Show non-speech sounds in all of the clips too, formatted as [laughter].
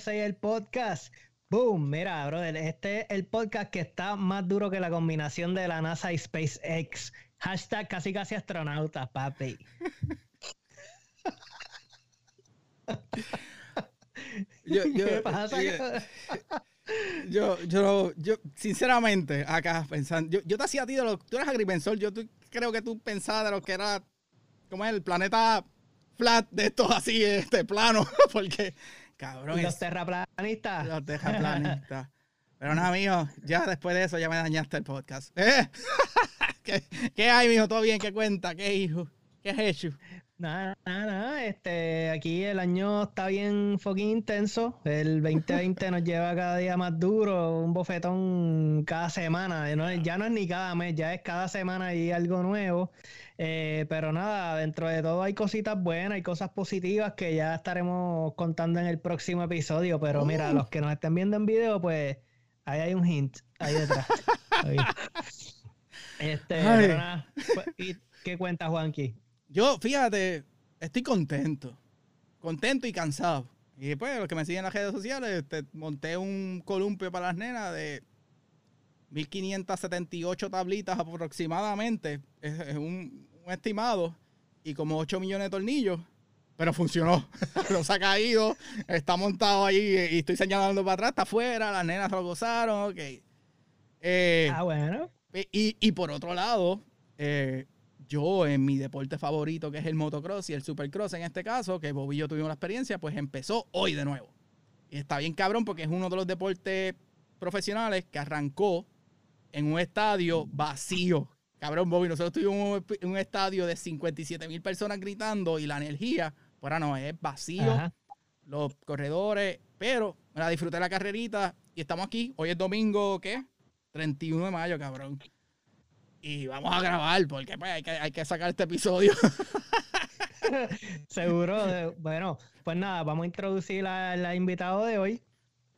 USA, el podcast. Boom, mira, brother, este es el podcast que está más duro que la combinación de la NASA y SpaceX. Hashtag casi casi astronautas, papi. yo, [laughs] yo, ¿Qué pasa? Yo, yo, yo, sinceramente, acá pensando, yo, yo te hacía a ti de lo, tú eres agrimensor, yo creo que tú pensabas de lo que era, como es el planeta flat de estos así, este plano, [laughs] porque, cabrón. Los terraplanistas. Los terraplanistas. [laughs] Pero nada, mijo, ya después de eso ya me dañaste el podcast. [laughs] ¿Eh? [laughs] ¿Qué, ¿Qué, hay, mijo? ¿Todo bien? ¿Qué cuenta? ¿Qué hijo? ¿Qué has hecho? Nada, nada, nada. Este, aquí el año está bien fucking intenso. El 2020 nos lleva cada día más duro, un bofetón cada semana. ya no es ni cada mes, ya es cada semana y algo nuevo. Eh, pero nada, dentro de todo hay cositas buenas, hay cosas positivas que ya estaremos contando en el próximo episodio. Pero mira, uh. los que nos estén viendo en video, pues ahí hay un hint, ahí detrás. [laughs] Este, pero nada. Pues, ¿Y qué cuenta Juanqui? Yo, fíjate, estoy contento. Contento y cansado. Y después, los que me siguen en las redes sociales, te monté un columpio para las nenas de 1578 tablitas aproximadamente. Es, un, estimado. Y como 8 millones de tornillos. Pero funcionó. [laughs] no se ha caído. Está montado ahí y estoy señalando para atrás. Está afuera. Las nenas lo gozaron. Ok. Eh, ah, bueno. Y, y por otro lado, eh, yo en mi deporte favorito, que es el motocross y el supercross en este caso, que Bob y yo tuvimos la experiencia, pues empezó hoy de nuevo. Y está bien cabrón porque es uno de los deportes profesionales que arrancó en un estadio vacío. Cabrón, Bobby, nosotros tuvimos un, estadio de 57 mil personas gritando y la energía, pues ahora no, es vacío. Los corredores, pero me la disfruté la carrerita y estamos aquí. Hoy es domingo, ¿qué? 31 de mayo, cabrón y vamos a grabar porque pues, hay, que, hay que sacar este episodio. [laughs] Seguro. bueno, pues nada, vamos a introducir al invitado de hoy.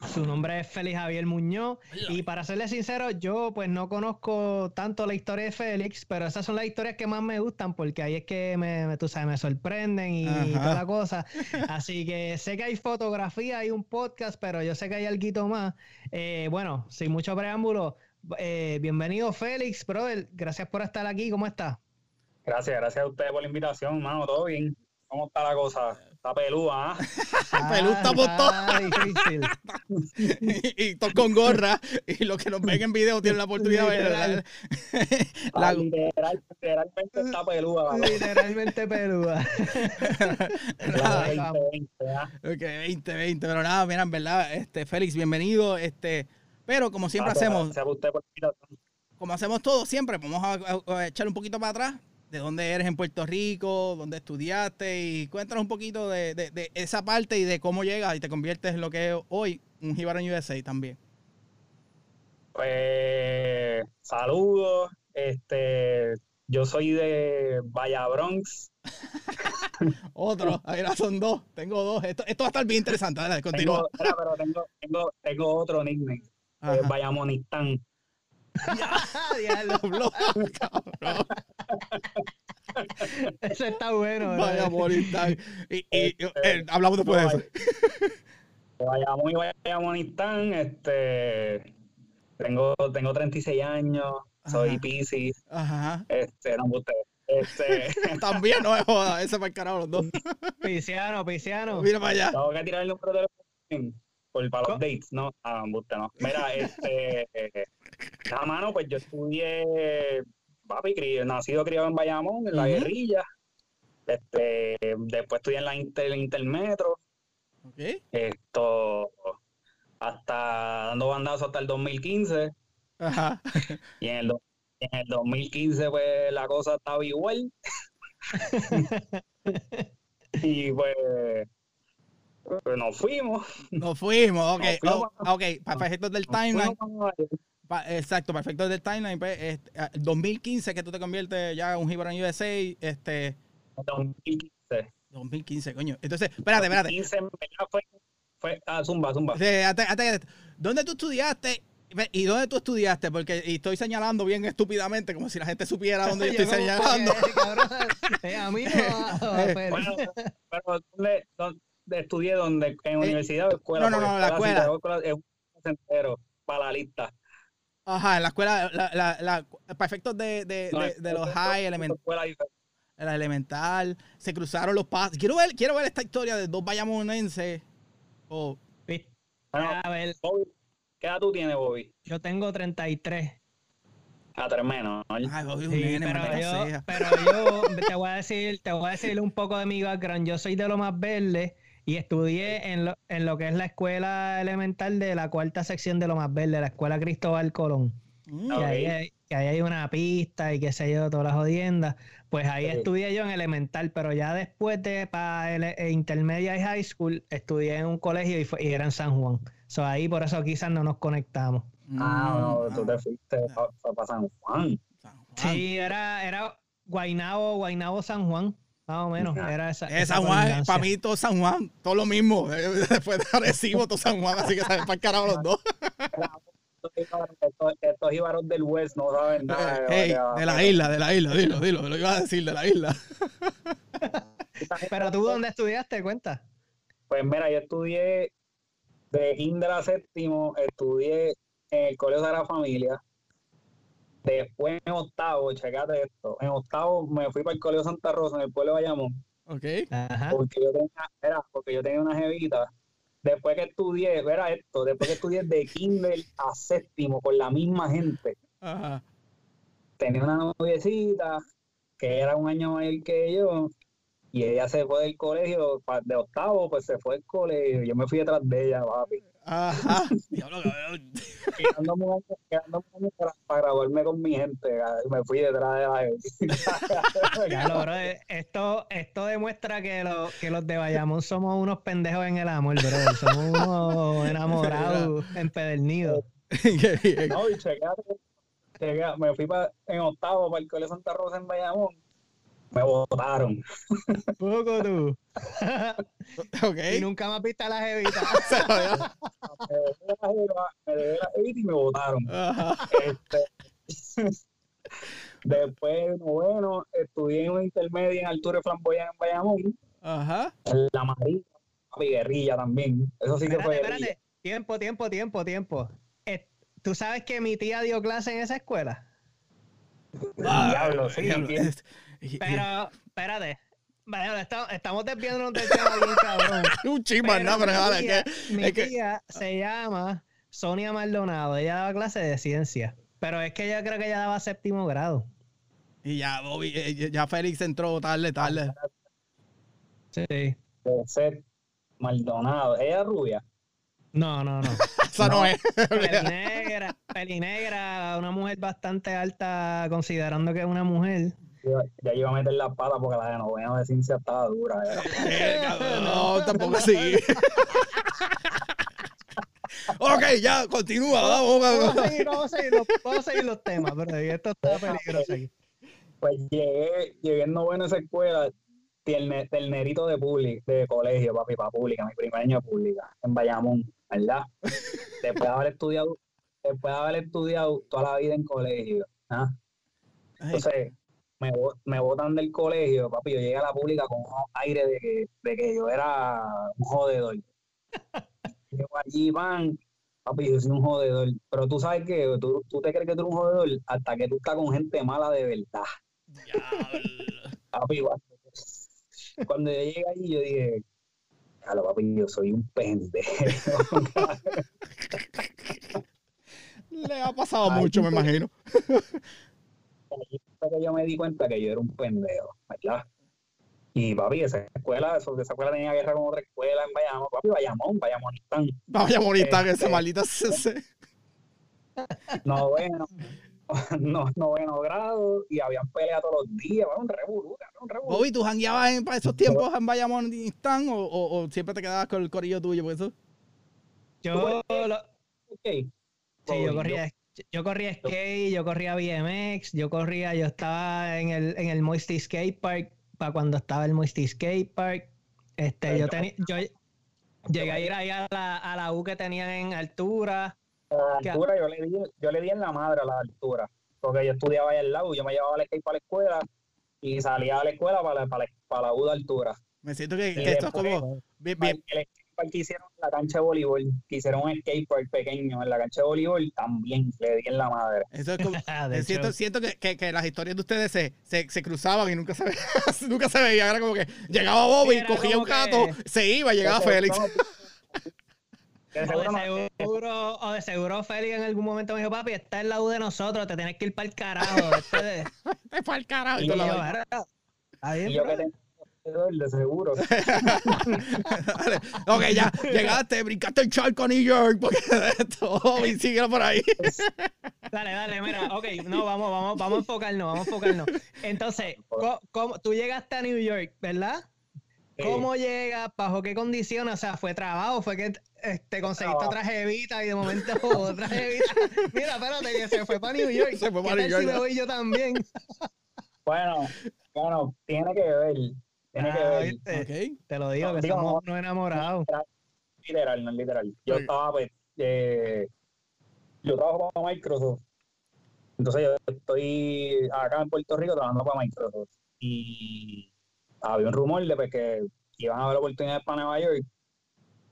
Su nombre es Félix Javier Muñoz. Y para serle sincero, yo pues no conozco tanto la historia de Félix, pero esas son las historias que más me gustan porque ahí es que me, tú sabes, me sorprenden y, toda la cosa. Así que sé que hay fotografía, hay un podcast, pero yo sé que hay algo más. Eh, bueno, sin mucho preámbulo, eh, bienvenido Félix, brother. Gracias por estar aquí. ¿Cómo está? Gracias, gracias a ustedes por la invitación, mano. ¿Todo bien? ¿Cómo está la cosa? Está peluda, ¿ah? [laughs] Peluda está por todo. difícil. [laughs] y, y con gorra. Y los que nos ven en video tienen la oportunidad de ver. La... literalmente está peluda. Literalmente peluda. [laughs] 2020, ¿ah? Ok, 2020. Pero nada, mira, en verdad, este, Félix, bienvenido. Este, pero como siempre hacemos, como hacemos todo siempre, vamos a, echar un poquito para atrás de dónde eres en Puerto Rico, dónde estudiaste y cuéntanos un poquito de, esa parte y de cómo llegas y te conviertes en lo que es hoy un Jibarón USA también. Pues saludos, este, yo soy de Valla Bronx. [laughs] Otro, ahora son dos, tengo dos. Esto, esto va a estar bien interesante, dale, continúa. Tengo, pero tengo, tengo, tengo otro nickname eh, Vallamonistán. [laughs] Diablo, cabrón. Eso está bueno. Vallamonistán. Y, y, este, eh, hablamos después de eso. Vayamos y Vallamonistán, este. Tengo, tengo 36 años, soy Pisces. Ajá. Este, no usted. Este... [laughs] También no es joda, ese para el carajo los dos. Pisciano, Pisciano. Mira para allá. Tengo que tirar el número de los por, para los dates, ¿no? Ah, usted no. Mira, este, nada mano, pues yo estudié, papi, nacido criado en Bayamón, en la guerrilla. Este, después estudié en la Inter, Intermetro. Okay. Esto, hasta dando bandazos hasta el 2015. Ajá. Y en el, en el 2015, pues la cosa estaba igual. [laughs] y pues pero nos fuimos. Nos fuimos, ok. Oh, ok, para efectos del timeline. Exacto, para efectos del timeline. Pues, 2015 este, que tú te conviertes ya en un Hebron USA. Este, 2015. 2015, coño. Entonces, espérate, espérate. 2015 fue, fue ah, zumba, zumba. ¿Dónde tú estudiaste ¿Y dónde tú estudiaste? Porque y estoy señalando bien estúpidamente, como si la gente supiera dónde yo [laughs] estoy señalando. porque, [laughs] cabrón, eh, a mí no. Eh, [laughs] pero- Bueno, pero ¿dónde, dónde estudié donde en universidad o escuela? Eh, no, no, no, la escuela. es un entero para la lista. Ajá, en la escuela, la, la, la- para efectos de, de, No, de, de los high, es element, escuela diferente. la elemental, se cruzaron los pasos. Quiero ver, quiero ver esta historia de dos bayamonenses. Oh, A ver, Bobby, ¿qué edad tú tienes, Bobby? yo tengo 33. A tres menos. ¿no? ay, Bobby, un Sí, nene, pero, yo, sea. pero yo te voy a decir, te voy a decir un poco de mi background. Yo soy de lo más verde y estudié en lo, en lo que es la escuela elemental de la cuarta sección de lo más verde, la escuela Cristóbal Colón. Mm, Que, Ok. ahí hay, que ahí hay una pista y qué sé yo, todas las jodiendas. Pues ahí estudié yo en elemental, pero ya después de para el, el intermedia y high school, estudié en un colegio y, fue- y era en San Juan. So, ahí por eso quizás no nos conectamos. Ah, no, mm, tú te fuiste para San Juan. San Juan. Sí, era, era Guainabo, Guainabo San Juan, más o menos. Era esa, Es esa San Juan, colindancia. para mí todo San Juan, todo lo mismo. [laughs] Después de Arecibo, todo San Juan, así que saben para el carajo los dos. Estos, estos jíbaros del West no saben nada. Hey, de la isla, de la isla, dilo, dilo, lo iba a decir de la isla. Pero tú, ¿dónde estudiaste? Cuenta. Pues mira, yo estudié de kinder a séptimo, estudié en el Colegio de la Familia. Después en octavo, checate esto, en octavo me fui para el Colegio Santa Rosa en el pueblo de Bayamón, Ok. Ajá. porque yo tenía, era, porque yo tenía una jevita. Después que estudié, era esto, después que estudié de kinder a séptimo con la misma gente, Ajá. tenía una noviecita que era un año mayor que yo y ella se fue del colegio de octavo pues se fue del colegio yo me fui detrás de ella papi Ajá. Diablo, cabrón. quedándome un año, quedándome un año para, para graduarme con mi gente me fui detrás de la [laughs] Ya lo, bro, eh, esto, esto demuestra que, lo- que los de Bayamón somos unos pendejos en el amor, bro. Somos unos enamorados [laughs] empedernidos. no y chequeate, chequea- me fui pa- en octavo para el colegio Santa Rosa en Bayamón me votaron Poco tú. [laughs] ok. y nunca más viste a la jevita. [laughs] Me dejé la jevita y me votaron. Este, [laughs] después, bueno, estudié en una intermedia en Altura de Flamboyán en Bayamón, Ajá. en La Marina, y guerrilla también. Eso sí que Espérate, fue guerrilla. espérate. Tiempo, tiempo, tiempo, tiempo. Eh, ¿Tú sabes que mi tía dio clase en esa escuela? Diablo, sí, Diablo. Pero, espérate. Vaya, estamos, estamos desviándonos del tema bien cabrón. [laughs] Un chisma, no, pero mi tía, que. mi que- tía se llama Sonia Maldonado. Ella daba clase de ciencia. Pero es que yo creo que ella daba séptimo grado. Y ya, Bobby, eh, ya Félix entró tarde, tarde. Sí. de ser Maldonado. Ella es rubia. No, no, no. [laughs] Esa no, No. es. [laughs] Pelinegra, pelinegra, una mujer bastante alta considerando que es una mujer. Ya, iba a meter la pata porque la de novena de ciencia estaba dura. [laughs] Eh, no, tampoco así. [laughs] ok, ya, continúa, vamos, Vamos a vamos. seguir, vamos a seguir los, vamos a seguir los temas, pero esto está peligroso aquí. Pues llegué, llegué en novena a esa escuela, terne- ternerito de public, de colegio, papi, para pública, mi primer año de pública, en Bayamón, ¿verdad? [laughs] Después de haber estudiado, después de haber estudiado toda la vida en colegio, ¿ah? Entonces, me, me botan del colegio, papi, yo llegué a la pública con un aire de que, de que yo era un jodedor. [laughs] Llego allí, van, papi, yo soy un jodedor. Pero tú sabes que tú, tú te crees que tú eres un jodedor hasta que tú estás con gente mala de verdad. diablo. Papi, cuando, yo llegué allí, yo dije, claro, papi, yo soy un pendejo. [laughs] Le ha pasado Ay, mucho, me imagino. Que yo me di cuenta que yo era un pendejo, ¿verdad? Y papi, esa escuela, esa escuela tenía guerra con otra escuela en Bayamón, papi, Bayamón, morir, que esa Este. maldita. se- se- noveno, no, noveno grado, y habían pelea todos los días, era un revolú, era un revolú. Bobby, ¿tú jangueabas en, para esos tiempos en Bayamón Instant o, o, o siempre te quedabas con el corillo tuyo? Por eso? Yo, lo- Ok. sí, yo corría, yo corría skate, yo corría BMX, yo corría, yo estaba en el, en el Moisty Skate Park para cuando estaba el Moisty Skate Park. Este, Pero yo yo- tenía, yo llegué a ir ahí a la, a la U que tenían en altura. la altura yo le, di, yo le di en la madre a la altura, porque yo estudiaba ahí al lado, yo me llevaba el skate para la escuela y salía de la escuela para, para, para la U de altura. Me siento que, esto es como. bien- bien- El que hicieron en la cancha de voleibol, que hicieron un skatepark pequeño en la cancha de voleibol, también le di en la madre. Eso es como, [laughs] De eh, siento que, que- que las historias de ustedes se, se, se cruzaban y nunca se, ve- [laughs] nunca se veía. Era como que llegaba Bobby, Sí, cogía un gato, que- se iba, llegaba Félix. [laughs] O de seguro, o de seguro Félix en algún momento me dijo, papi, está en la U de nosotros, te tienes que ir para el carajo. Este de... Te fue al carajo. y Y yo, vas- "Era, está bien, y yo bro". que tengo de seguro. [laughs] Ok, ya, llegaste, brincaste el charco a New York, porque [laughs] esto, Bobby, síguelo por ahí. Dale, dale, mira, ok, no, vamos, vamos, vamos a enfocarnos, vamos a enfocarnos. Entonces, ¿cómo- tú llegaste a New York, ¿verdad? ¿Cómo llegas? ¿Bajo qué condiciones? O sea, ¿fue trabajo? ¿Fue que este, conseguiste otra jevita y de momento otra jevita? [laughs] Mira, espérate, que se fue para New York. Se fue ¿Qué para tal New si York, me voy yo también? Bueno, bueno, tiene que ver. Tiene que Ah, ver. ¿viste? Ok. Te lo digo, que Digo, somos no. enamorados. Literal, no es literal. Yo Ok. estaba, pues, eh, yo trabajo para Microsoft. Entonces yo estoy acá en Puerto Rico trabajando para Microsoft. Y había un rumor de pues, que iban a haber oportunidades para Nueva York.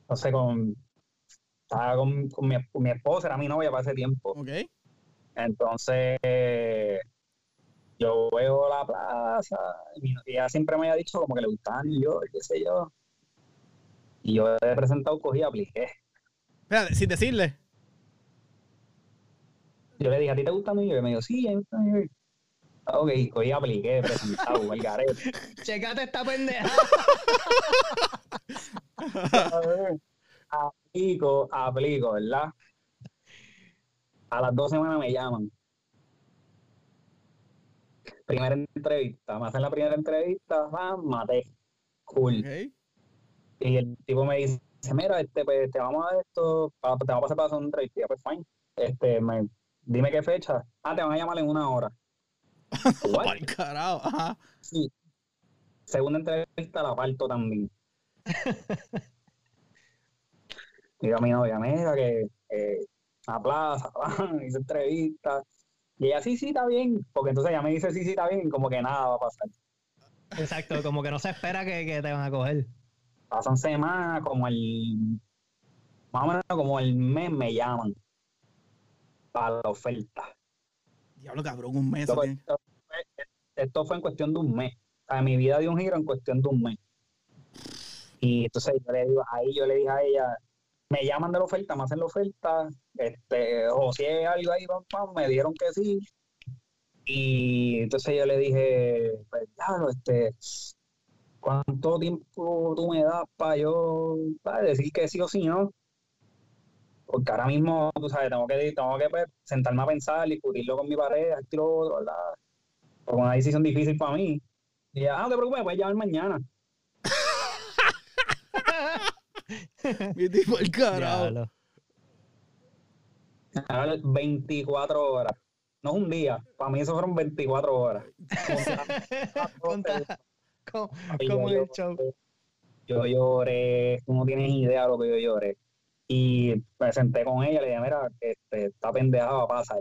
Entonces con, estaba con, con mi, con mi esposa, era mi novia para ese tiempo. Ok. Entonces, yo veo la plaza y y ella siempre me había dicho como que le gustaba New York, qué sé yo. Y yo he presentado, cogí y apliqué. Espérate, sin decirle. Yo le dije, ¿a ti te gusta New York? Y me dijo, sí, a mí me gusta New York. Ah, Ok, cogí y apliqué, presentado, el garete. [laughs] Checate esta pendeja. [laughs] aplico, aplico, ¿verdad? A las dos semanas me llaman. Primera entrevista, me hacen la primera entrevista, ah, maté. Cool. Y el tipo me dice, mira, este, pues, te vamos a dar esto, pa- te vamos a pasar para hacer una entrevista. Pues fine. Este, me, dime qué fecha. Ah, te van a llamar en una hora. [laughs] What? Carajo. Ajá. Sí. Segunda entrevista la parto también. [laughs] Digo a mi novia, mira que eh, a plaza, [laughs] hice entrevista. Y ella, sí, sí, está bien. Porque entonces ella me dice, sí, sí, está bien, como que nada va a pasar. Exacto, como que no se espera que, que te van a coger. Pasan semanas, como el, más o menos como el mes me llaman para la oferta. Diablo, cabrón, un mes. Esto, fue, esto fue en cuestión de un mes. O sea, mi vida dio un giro en cuestión de un mes. Y entonces yo le digo, ahí yo le dije a ella, me llaman de la oferta, me hacen la oferta, este, hay algo ahí, pam, me dijeron que sí. Y entonces yo le dije, pues claro, este, ¿cuánto tiempo tú me das para yo decir que sí o sí no? Porque ahora mismo, tú sabes, tengo que, tengo que pues, sentarme a pensar, discutirlo con mi pareja, esto ¿verdad? Porque una decisión difícil para mí. Y ella, ah, no te preocupes, puedes llamar mañana. [laughs] Mi tipo, el carajo. Ahora 24 horas. No es un día, para mí eso fueron 24 horas. [laughs] Y como yo, el show. yo lloré, tú no tienes idea de lo que yo lloré. Y me senté con ella, le dije, mira, este, esta pendejada va a pasar.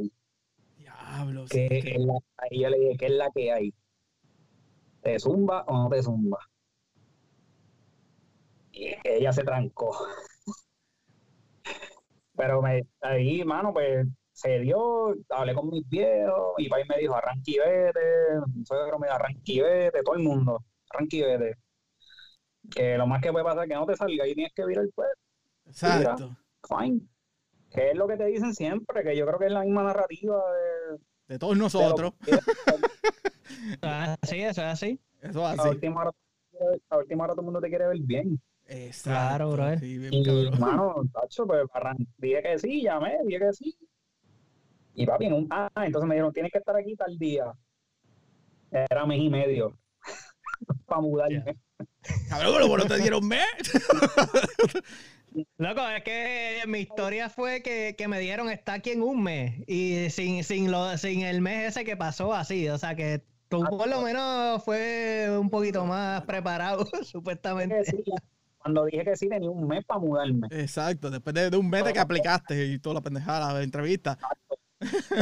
Diablo. ¿Qué sí, es que- la, ahí yo le dije, ¿qué es la que hay? ¿Te zumba o no te zumba? Y ella se trancó. Pero me, ahí, mano, pues se dio, hablé con mis viejos, mi país me dijo, arranqui y vete, mi suegro me dijo, arranqui y vete, todo el mundo, arranqui vete. Que lo más que puede pasar es que no te salga y tienes que virar el pueblo, Exacto. fine. Que es lo que te dicen siempre, que yo creo que es la misma narrativa de, De todos de nosotros. que es. Ah, Sí, eso es así. Eso a así. última hora, a última hora todo el mundo te quiere ver bien. Exacto. Claro, brother. Sí, bien Y, cabrón. mano, tacho, pues dije que sí, llamé, dije que sí. Y papi, en un, ah, entonces me dijeron, tienes que estar aquí tal día. Era mes y medio [laughs] para mudarme. Cabrón, pero bueno, te dieron mes. [laughs] Loco, es que mi historia fue que, que me dieron está aquí en un mes y sin, sin, lo, sin el mes ese que pasó así. O sea que tú por lo menos fue un poquito más preparado, [laughs] supuestamente. sí. Cuando dije que sí tenía un mes para mudarme. Exacto, después de, de un mes de que aplicaste y toda la pendejada de entrevista.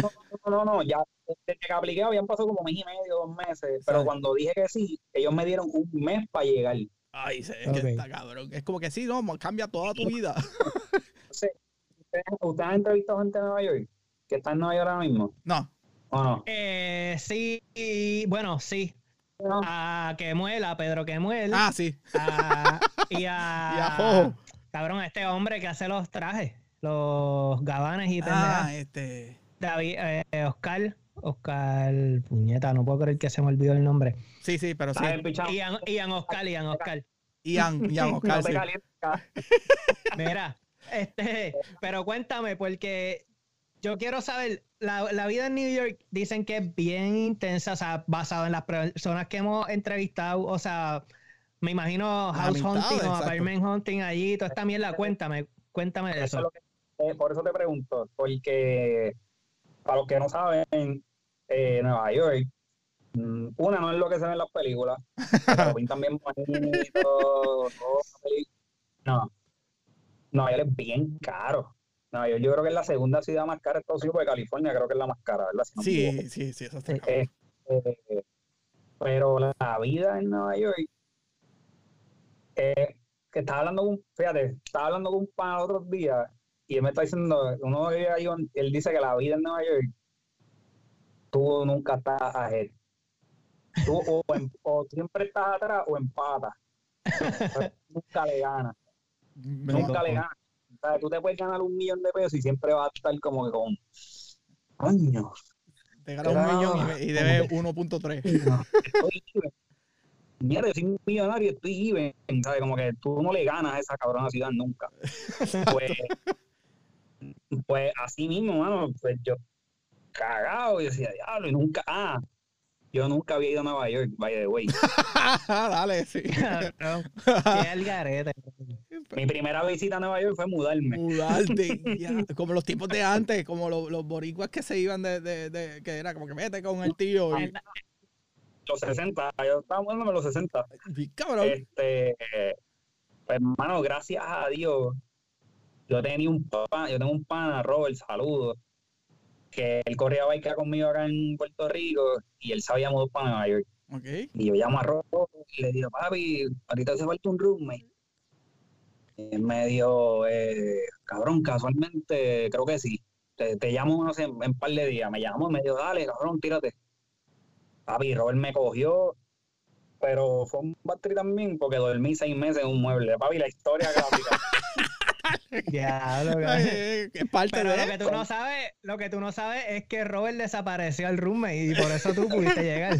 No, no, no, no, ya desde que apliqué habían pasado como mes y medio, dos meses, pero cuando dije que sí, ellos me dieron un mes para llegar. Ay, sí, es Ok. que está cabrón. Es como que sí, no, cambia toda tu vida. [laughs] Entonces, ¿ustedes, ustedes han entrevistado gente de Nueva York? ¿Que está en Nueva York ahora mismo? No, ¿O no? Eh, sí, bueno, sí. No. A Kemuel, a Pedro Kemuel. ah, sí. a- y a. [laughs] Y a Jojo. Cabrón, este hombre que hace los trajes, los gabanes y pendejas. Ah, este. David, eh, Oscar. Oscar, puñeta, no puedo creer que se me olvidó el nombre. Sí, sí, pero sí. Ian, Ian Oscar, Ian Oscar. Ian, [laughs] Ian Oscar, No sí. Mira, este, pero cuéntame, porque yo quiero saber, la, la vida en New York dicen que es bien intensa, o sea, basado en las personas que hemos entrevistado, o sea, me imagino house hunting o apartment hunting allí, toda esta mierda, cuéntame, cuéntame de Eso que- eh, por eso te pregunto, porque para los que no saben, eh, Nueva York, mm, una no es lo que se ve en las películas, [laughs] lo pintan bien bonito, todo, no, Nueva York es bien caro. Nueva York yo creo que es la segunda ciudad más cara de Estados Unidos, porque California creo que es la más cara, ¿verdad? Si no. Sí, sí, sí, eso está cabrón. Este, pero la, vida en Nueva York, eh, que estaba hablando con, fíjate, estaba hablando con un pan otros días y él me está diciendo, uno vive ahí, él dice que la vida en Nueva York, tú nunca estás ahead. Tú o, em- o siempre estás atrás o empatas. [laughs] Nunca le ganas, Me- nunca le ganas. O sea, tú te puedes ganar un millón de pesos y siempre vas a estar como que con, coño, Te ganas un millón y, debes 1.3. [laughs] estoy even. Mierda, yo soy un millonario y estoy even, ¿sabes? Como que tú no le ganas a esa cabrona ciudad nunca. [laughs] Pues, pues así mismo, mano, pues yo cagado y decía, diablo, y nunca, ah, yo nunca había ido a Nueva York, by the way. [laughs] Dale, sí. Qué algarete. Mi primera visita a Nueva York fue mudarme. Mudarte, [laughs] ya, como los tipos de antes, como los, los boricuas que se iban de, de, de- que era como que vete con el tío. Y, Los 60, yo estaba mudándome a los 60. y cabrón. Este, pues, hermano, gracias a Dios, yo tenía un pan, yo tengo un pana, Robert, saludo, que él corría bike conmigo acá en Puerto Rico y él sabía mudar para Nueva York. Y yo llamo a Robert y le digo, papi, a te hace falta un roommate. Y él me dijo, eh, cabrón, casualmente, creo que sí. Te, te llamo no sé, en un par de días. Me llamó y me dijo, dale, cabrón, tírate. Papi, Robert me cogió, pero fue un battery también porque dormí seis meses en un mueble. Papi, la historia gráfica. [laughs] Diablo, cabrón. Ay, [laughs] es parte Pero lo de que tú no sabes, lo que tú no sabes es que Robert desapareció al roommate y por eso tú [laughs] pudiste llegar.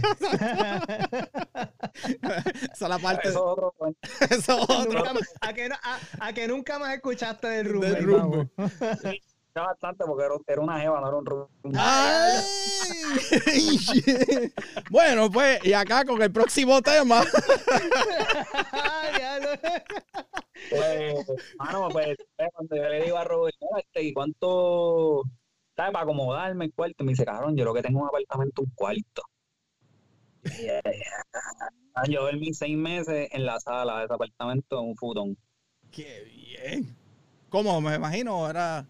Esa es la parte. Eso es otro. Eso es otro. A, que a- a que nunca más escuchaste del roommate. Del bastante porque era, era una jeva, no era un shit. [laughs] bueno, pues, y acá con el próximo tema. [laughs] Pues, mano, pues, eh, cuando yo le digo a Robert, "Mira, este, ¿y cuánto, sabes, para acomodarme el cuarto? Me dice, cabrón, yo lo que tengo un apartamento, un cuarto. Ah, Yo dormí seis meses en la sala de ese apartamento en un futón. Qué bien. ¿Cómo? Me imagino, era.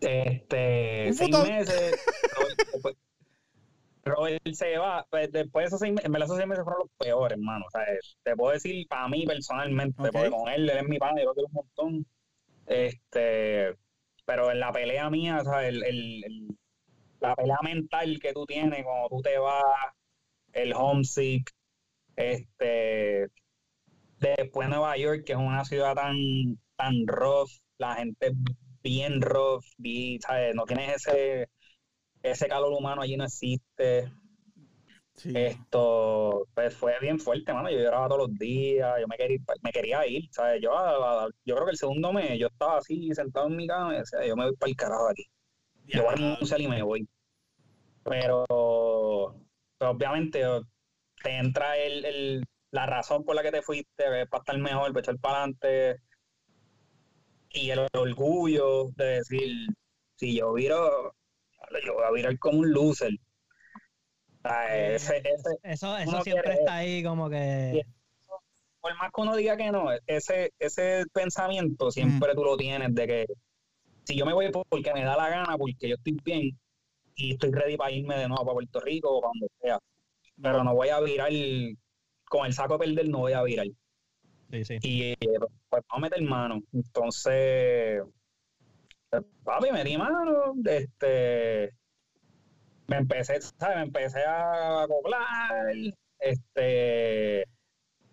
Este, seis futón. meses. Robert, Robert se va, pues, después de esos seis meses, en verdad esos seis meses fueron los peores, hermano. O sea, te puedo decir para mí personalmente, Ok. porque con él, él es mi pana, yo quiero un montón. Este, pero en la pelea mía, o sea, el, el- el- la pelea mental que tú tienes cuando tú te vas, el homesick, este, después Nueva York, que es una ciudad tan, tan rough, la gente bien rough, y, ¿sabes? no tienes ese, ese calor humano allí no existe. Sí. Esto, pues fue bien fuerte, mano. Yo lloraba todos los días, yo me quería, ir- me quería ir, ¿sabes? Yo, a- a- yo creo que el segundo mes yo estaba así sentado en mi cama y decía, yo me voy para el carajo aquí. Yo voy a renunciar y me voy. Pero, pero obviamente te entra el, el- la razón por la que te fuiste, es para estar mejor, para echar para adelante. Y el orgullo de decir, si yo viro, yo voy a virar como un loser. O sea, ese- ese- Eso, eso siempre quiere- está ahí como que... por más que uno diga que no, ese, ese pensamiento siempre tú lo tienes de que si yo me voy porque me da la gana, porque yo estoy bien y estoy ready para irme de nuevo para Puerto Rico o cuando sea, pero no voy a virar con el saco de perder, no voy a virar. Sí, sí. Y pues vamos a meter mano. Entonces, pues, papi, me di mano, este me empecé, ¿sabes? Me empecé a acoplar, este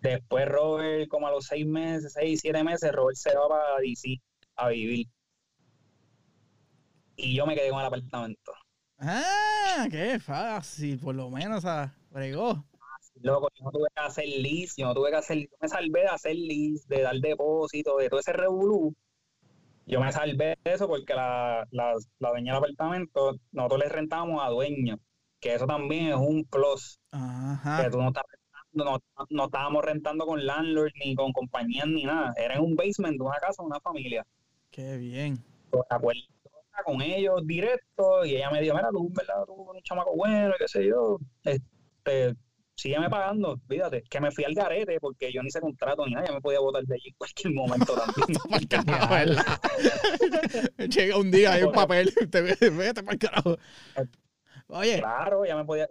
después Robert, como a los seis meses, seis, siete meses, Robert se va para DC a vivir. Y yo me quedé con el apartamento. Ah, qué fácil, por lo menos, a fregó. Loco, yo no tuve que hacer list, yo no tuve que hacer, yo me salvé de hacer list, de dar depósito, de todo ese revolú. Yo me salvé de eso porque la, la, la dueña del apartamento, nosotros le rentamos a dueños, que eso también es un plus. Ajá. Que tú no estás rentando, no, no estábamos rentando con landlord ni con compañías ni nada. Era en un basement de una casa de una familia. Qué bien. Pues, acuerdo con ellos directo y ella me dijo, mira, tú, ¿verdad? Tú un chamaco bueno, qué sé yo. Este, sígueme pagando, fíjate, que me fui al garete porque yo ni hice contrato ni nada, ya me podía votar de allí en cualquier momento también. [laughs] Carajo. [laughs] Llega un día, hay un papel, [laughs] te vete para el carajo. Oye, claro, ya me podía,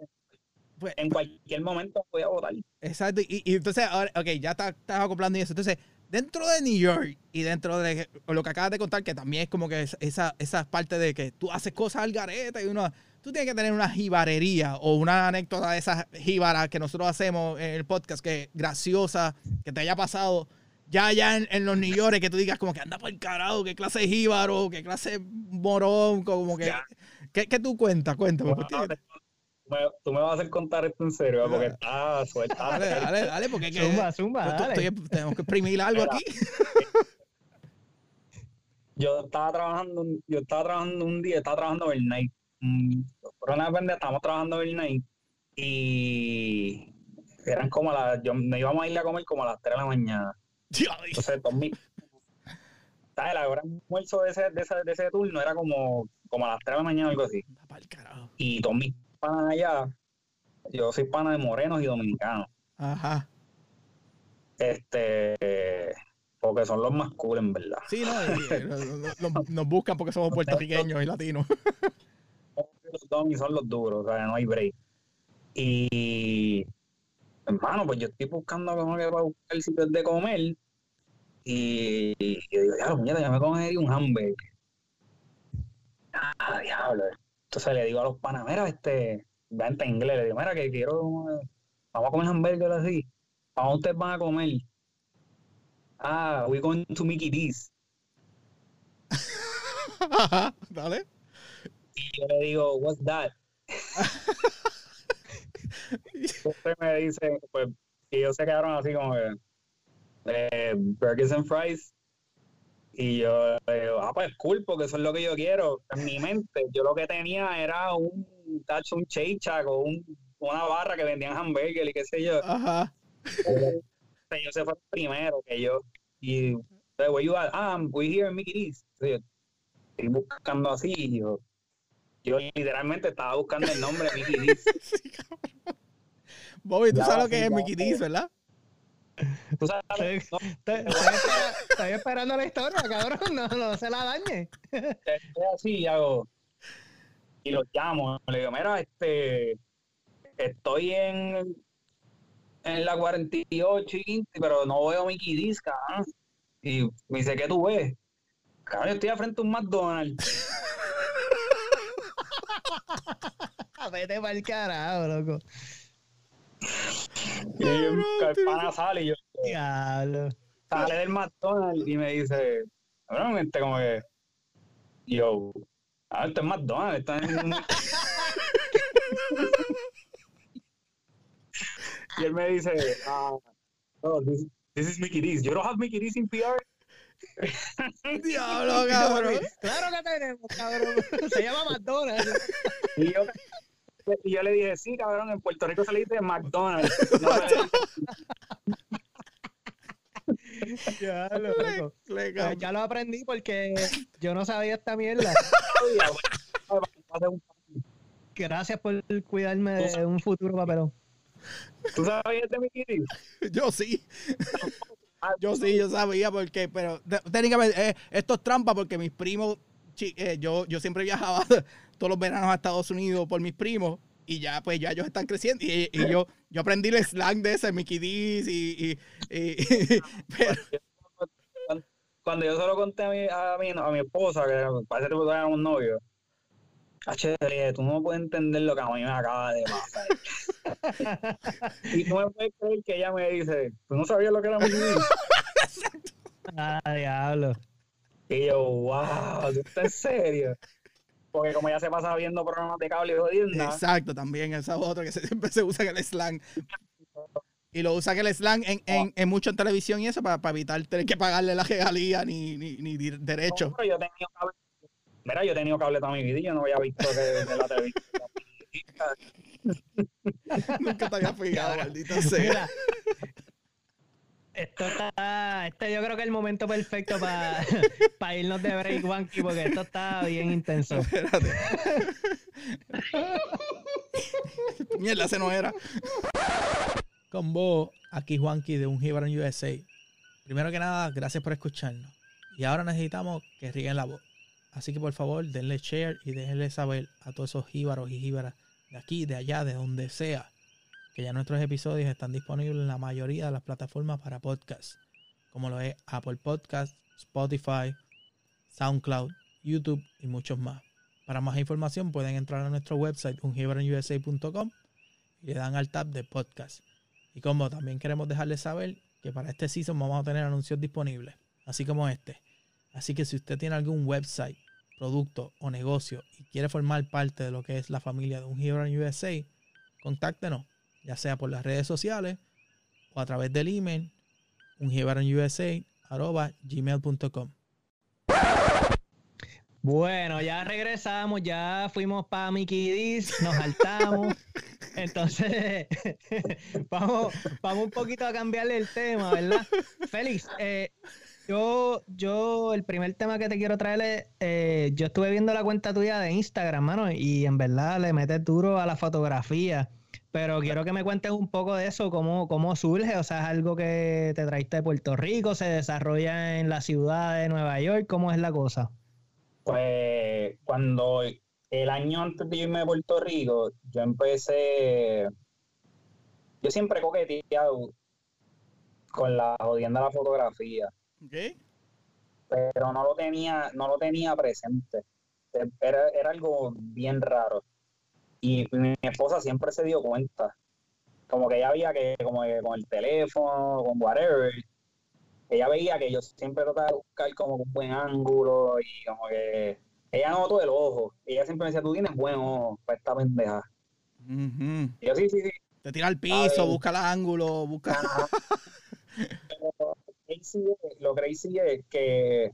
pues, en cualquier momento me podía votar. exacto. Y, y entonces, ahora, ok, ya estás estás acoplando y eso. Entonces, dentro de New York y dentro de lo que acabas de contar, que también es como que es- esa, esa parte de que tú haces cosas al garete y uno. Tú tienes que tener una jibarería o una anécdota de esas jíbaras que nosotros hacemos en el podcast, que graciosa, que te haya pasado ya allá en, en los New York, que tú digas como que anda por el carajo, qué clase de jíbaro, qué clase de morón, como que. ¿Qué, qué tú cuentas? Cuéntame. Bueno, no, me- tú me vas a hacer contar esto en serio, ¿eh? porque está suelta. dale, dale, dale, porque es que- Zumba, zumba, Yo- dale. estoy- tenemos que exprimir algo Mira. aquí. [laughs] Yo estaba trabajando, un- yo estaba trabajando un día, estaba trabajando overnight. Mm, Por una vez estábamos trabajando overnight y eran como las, yo me íbamos a ir a comer como a las 3 de la mañana. Entonces, dos mil- ¿sabes? La hora de almuerzo de ese, de, ese, de ese turno era como, como a las 3 de la mañana o algo así. Y todos mis panas allá, yo soy pana de morenos y dominicanos. Ajá. Este, porque son los más cool, en verdad. Sí, no, y- nos, nos- nos buscan porque somos puertorriqueños y latinos. [laughs] Los domis son los duros, o sea, no hay break. Y, hermano, pues yo estoy buscando como que para buscar sitios de comer. Y, y yo digo, diablo, muñeca, ya me comería un hamburger. Ah, diablo. Entonces le digo a los panas, mira, este, vente en inglés, le digo, mira, que quiero, vamos a comer hamburger así. ¿A dónde ustedes van a comer? Ah, we going to Mickey D's. [laughs] Dale. Y yo le digo, what's that? [laughs] Entonces me dice, pues, y ellos se quedaron así como que, eh, burgers and fries. Y yo digo, ah, pues cool, porque eso es lo que yo quiero. En mi mente, yo lo que tenía era un tacho, un Shack o un, una barra que vendían hamburger y qué sé yo. Ajá. Ellos se fueron primero que yo. Y, pues, where you at? Ah, we here in Mickey D's. Yo estoy buscando así y yo, yo literalmente estaba buscando el nombre de Mickey D's. [laughs] Sí. Bobby, tú Ya, sabes lo que sí, es. Mickey D's, ¿verdad? Tú sabes, Sí. no, Estoy, estoy espera- estoy esperando la historia, cabrón. No, no se la dañe. estoy así y hago. Y los llamo. Le digo, mira, este. Estoy en. En la 48 y 20, pero no veo Mickey D's, cabrón. Y me dice, ¿qué tú ves? Cabrón, yo estoy frente a un McDonald's. [laughs] Vete para el carajo, loco. Y el pana sale y yo. Diablo. Sale del McDonald's y me dice, cabrón, este como que. Yo. Ah, esto es McDonald's. Esto es un- y él me dice, ah, no, this, this is Mickey D's. You don't have Mickey D's in PR? [laughs] Diablo, [laughs] cabrón. Claro que tenemos, cabrón. Se llama McDonald's. [laughs] Y yo, y yo le dije, sí, cabrón, en Puerto Rico se le dice McDonald's. [laughs] No Diablo, loco. Le Ya, ya lo aprendí porque yo no sabía esta mierda. Gracias por cuidarme de un futuro papelón. ¿Tú sabías de Mickey D? [laughs] Yo sí. Yo sí, yo sabía porque, pero te- técnicamente eh, esto es trampa porque mis primos, eh, yo, yo siempre viajaba [laughs] todos los veranos a Estados Unidos por mis primos y ya pues ya ellos están creciendo y, y yo, yo aprendí el slang de ese Mickey D's y, y, y- [laughs] pero, Cuando, cuando yo se lo conté a mi, a mi, a mi esposa, que parece que éramos novios, H, dije, tú no puedes entender lo que a mí me acaba de pasar. [laughs] y tú me puedes creer que ella me dice, tú no sabías lo que era Mickey D? Ah, diablo. Y yo, wow, ¿tú estás en serio? Porque como ella se pasa viendo programas de cable y jodienda, exacto, también esa es otra que se- [laughs] siempre se usa en el slang. [laughs] Y lo usan el slang en, en, en mucho en televisión y eso para, para evitar tener que pagarle la regalía ni, ni, ni derecho. No, pero yo he tenido cable. Mira, yo he tenido cable toda mi vida y yo no había visto que de la televisión. [laughs] Nunca te había fijado, maldita sea. Mira, esto está, este yo creo que es el momento perfecto para [laughs] irnos de break, Wanky, porque esto está bien intenso. Espérate. [laughs] Mierda, ese no era. Con vos, aquí Juanqui de Un en USA. Primero que nada, gracias por escucharnos. Y ahora necesitamos que rieguen la voz. Así que por favor, denle share y déjenle saber a todos esos jíbaros y jíbaras de aquí, de allá, de donde sea, que ya nuestros episodios están disponibles en la mayoría de las plataformas para podcast, como lo es Apple Podcast, Spotify, SoundCloud, YouTube y muchos más. Para más información pueden entrar a nuestro website ungiveronusa.com y le dan al tab de podcast. Y como también queremos dejarles saber que para este season vamos a tener anuncios disponibles, así como este. Así que si usted tiene algún website, producto o negocio y quiere formar parte de lo que es la familia de un USA, contáctenos, ya sea por las redes sociales o a través del email ungiveronusa@gmail.com. Bueno, ya regresamos, ya fuimos para Mickey D's, nos saltamos. [laughs] Entonces, [laughs] vamos, vamos un poquito a cambiarle el tema, ¿verdad? Félix, eh, yo, yo, el primer tema que te quiero traer es, eh, yo estuve viendo la cuenta tuya de Instagram, mano, y en verdad le metes duro a la fotografía. Pero quiero que me cuentes un poco de eso, cómo, cómo surge, o sea, es algo que te traiste de Puerto Rico, se desarrolla en la ciudad de Nueva York, ¿cómo es la cosa? Pues cuando el año antes de irme a Puerto Rico, yo empecé. Yo siempre he coqueteado con la jodienda de la fotografía, ¿Ok? pero no lo tenía, no lo tenía presente. Era, era algo bien raro. Y mi esposa siempre se dio cuenta. Como que ella veía que, como que con el teléfono, con whatever, ella veía que yo siempre trataba de buscar como un buen ángulo y como que ella notó el ojo. Ella siempre me decía, tú tienes buen ojo para esta pendeja. Y yo, sí, sí, sí. Te tira al piso, busca el ángulo, busca. [laughs] Pero lo crazy es- lo crazy es que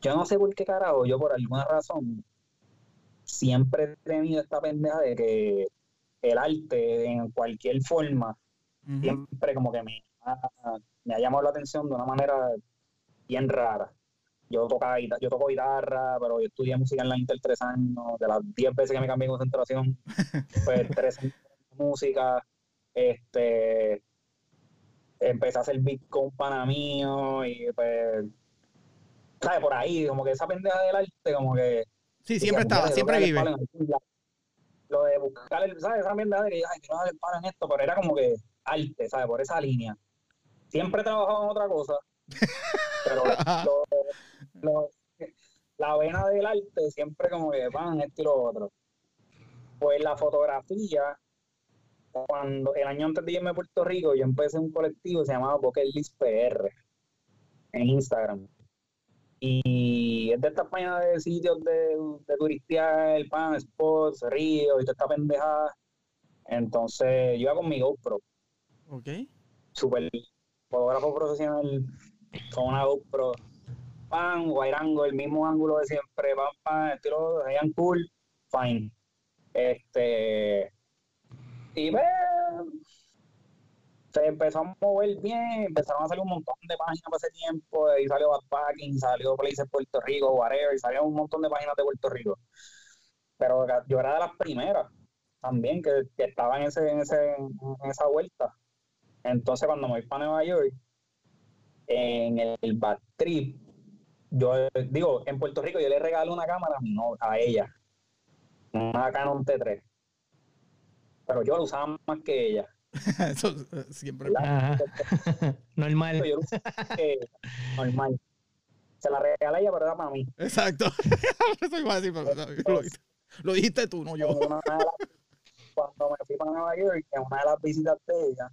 yo no sé por qué carajo, yo por alguna razón siempre he tenido esta pendeja de que el arte en cualquier forma siempre como que me ha, me ha llamado la atención de una manera bien rara. Yo tocaba yo toco guitarra, pero yo estudié música en la Inter tres años, de las 10 veces que me cambié de concentración, [laughs] pues tres años de música, este empecé a hacer beat con un pana mío y pues ¿sabes? por ahí, como que esa pendeja del arte, como que Sí, siempre estaba, "Puñeta, siempre vive. darle palo en algún lado". Lo de buscar, el, ¿sabes? Esa mierda de que, ay, quiero darle el palo en esto, pero era como que arte, ¿sabes? Por esa línea. Siempre he trabajado en otra cosa, [laughs] pero lo- lo- la vena del arte siempre como que van esto y lo otro. Pues la fotografía, cuando el año antes de irme a Puerto Rico, yo empecé un colectivo que se llamaba List PR en Instagram. Y es de estas páginas de sitios de, de turistear, pan, spots, ríos y toda esta pendejada. Entonces yo iba con mi GoPro, Ok. super fotógrafo profesional, con una GoPro, pan, angle, el mismo ángulo de siempre, pan, pan, estilo, veían cool, fine. Este, y pues, se empezó a mover bien, empezaron a salir un montón de páginas para ese tiempo, y salió Backpacking, salió Places Puerto Rico, whatever, y salieron un montón de páginas de Puerto Rico. Pero yo era de las primeras. también, que, que estaba en, ese, en, ese, en esa vuelta. Entonces, cuando me voy para Nueva York, en el bad trip, yo digo, en Puerto Rico yo le regalo una cámara no, a ella, una Canon T3. Pero yo la usaba más que ella. [laughs] Eso eh, siempre. [laughs] Normal. Yo la ella, normal. Se la regalé a ella, pero era para mí. Exacto. [laughs] Eso iba a decir, pero no, lo, dijiste, lo dijiste tú, no yo. Una de las- cuando me fui para Nueva York, en una de las visitas de ella,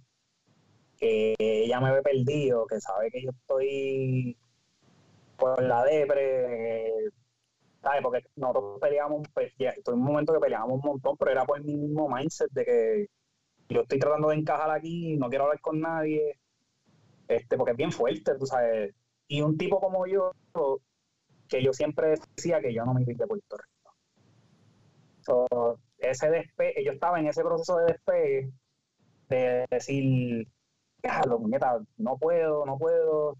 que ella me ve perdido, que sabe que yo estoy por la depre, ¿sabes? Porque nosotros peleamos, pues, estoy en un momento que peleábamos un montón, pero era por mi mismo mindset de que yo estoy tratando de encajar aquí, no quiero hablar con nadie, este, porque es bien fuerte, tú sabes. Y un tipo como yo, que yo siempre decía que yo no me iba de Puerto Rico. So, ese despegue, yo estaba en ese proceso de despegue de decir, lo muñeca, no puedo, no puedo.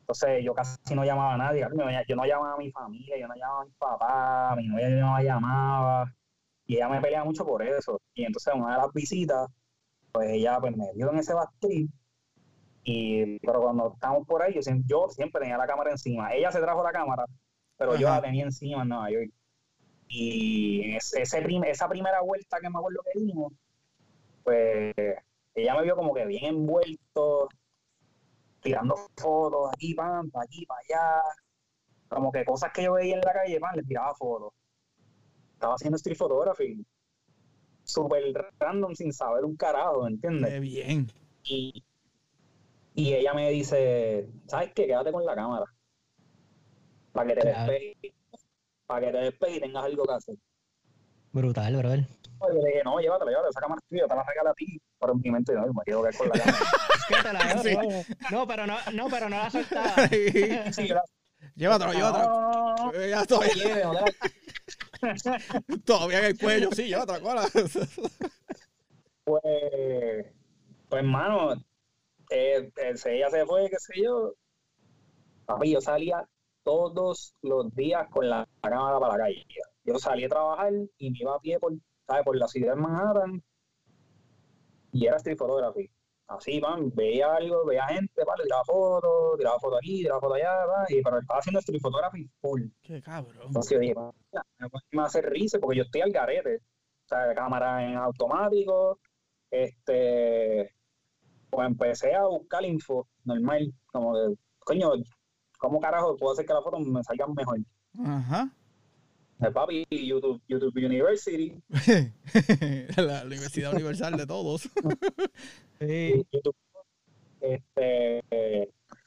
Entonces yo casi no llamaba a nadie, yo no- llamaba a mi familia, yo no llamaba a mi papá, mi novia no la llamaba, y ella me peleaba mucho por eso. Y entonces una de las visitas, pues ella pues me dio en ese bastrip, y pero cuando estábamos por ahí, yo siempre, yo siempre tenía la cámara encima. Ella se trajo la cámara, pero yo Ajá. la tenía encima en Nueva York. Y en ese, ese prim- esa primera vuelta que me acuerdo que dimos, pues ella me vio como que bien envuelto, tirando fotos aquí, pan, para aquí, para allá. Como que cosas que yo veía en la calle, pan, le tiraba fotos. Estaba haciendo street photography. Súper random, sin saber un carajo, ¿entiendes? Qué bien. Y, y ella me dice, ¿sabes qué? Quédate con la cámara. Para que te Claro. despegues. Para que te despegues y tengas algo que hacer. Brutal, brother. Yo le dije, no, llévatela, llévatela, esa cámara es tuya, te la regalo a ti. Pero en mi mente, no, me quiero quedar con la [laughs] cámara. ¿Qué te la Sí. no, pero no, no, pero no la soltaba. [laughs] Sí, llévatelo, No, llévatelo. no, no, no, no. Ya todavía, [laughs] todavía en el cuello, sí, llévatelo. cola. Pues, pues, hermano, eh, eh, ella se fue, qué sé yo. Papi, yo salía todos los días con la, cámara para la calle. Yo salí a trabajar y me iba a pie por, ¿sabes? por la ciudad de Manhattan y era street photography. Así, man, veía algo, veía gente, vale, tiraba fotos, tiraba fotos aquí, tiraba fotos allá, va, y, pero estaba haciendo street photography full. Qué cabrón. Entonces yo dije, "Mira, me hacer risa porque yo estoy al garete. O sea, cámara en automático. Este, pues empecé a buscar info normal, como de, coño, ¿cómo carajo puedo hacer que las fotos me salgan mejor? Ajá. De papi, YouTube, YouTube University, la, [laughs] la Universidad Universal de todos. [laughs] Sí. YouTube, este,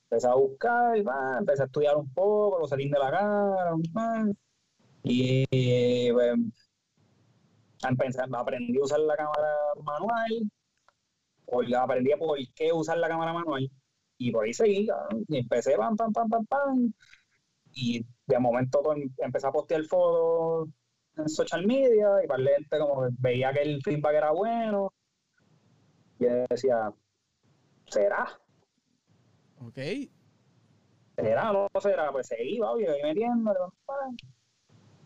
empecé a buscar, va, empecé a estudiar un poco, los settings de la cámara, va, y pues, empecé, aprendí a usar la cámara manual, aprendí por qué usar la cámara manual, y por ahí seguí, y empecé pam, pam, pam, pam, pam, y de momento pues, empecé a postear fotos en social media, y para la gente como que veía que el feedback era bueno, y yo decía, ¿será? Ok. ¿Será o no será? Pues seguí, va, yo metiendo,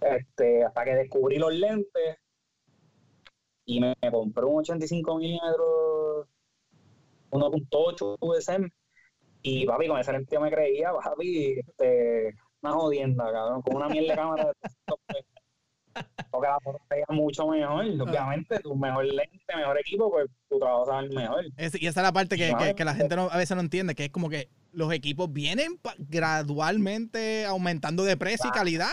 este, hasta que descubrí los lentes y me, me compré un 85 milímetros 1.8 USM y papi, con ese lente yo me creía, papi, este, una jodienda, cabrón, con una mierda de cámara de 300 pesos. porque la foto veía mucho mejor, obviamente, tu mejor lente, mejor equipo, pues tu trabajo sale mejor. Es- y esa es la parte que, Claro. que- que la gente no- a veces no entiende, que es como que los equipos vienen gradualmente aumentando de precio y calidad.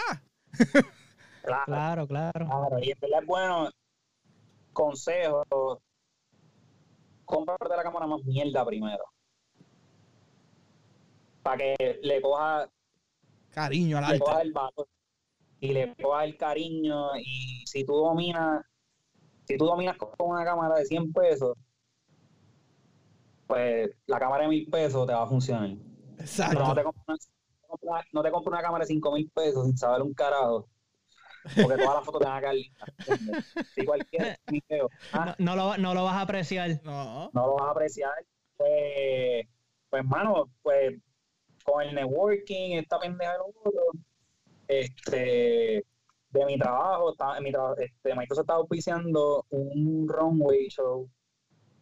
Claro. Claro, claro. Claro, y en verdad es bueno, consejo, cómprate la cámara más mierda primero. Para que le coja, Cariño al le arte. coja el valor y le coja el cariño. Y si tú dominas, si tú dominas con una cámara de 100 pesos, pues la cámara de 1000 pesos te va a funcionar. Pero no Exacto. te compras una, no te compras una cámara de 5 mil pesos sin saber un carajo. Porque todas las fotos te van a quedar lindas. Si cualquier [laughs] video, ah, No, no lo, no lo vas a apreciar. No. no lo vas a apreciar. Pues, pues hermano, pues con el networking, esta pendeja de lo otro, este, de mi trabajo, en mi trabajo, este, Microsoft estaba auspiciando un runway show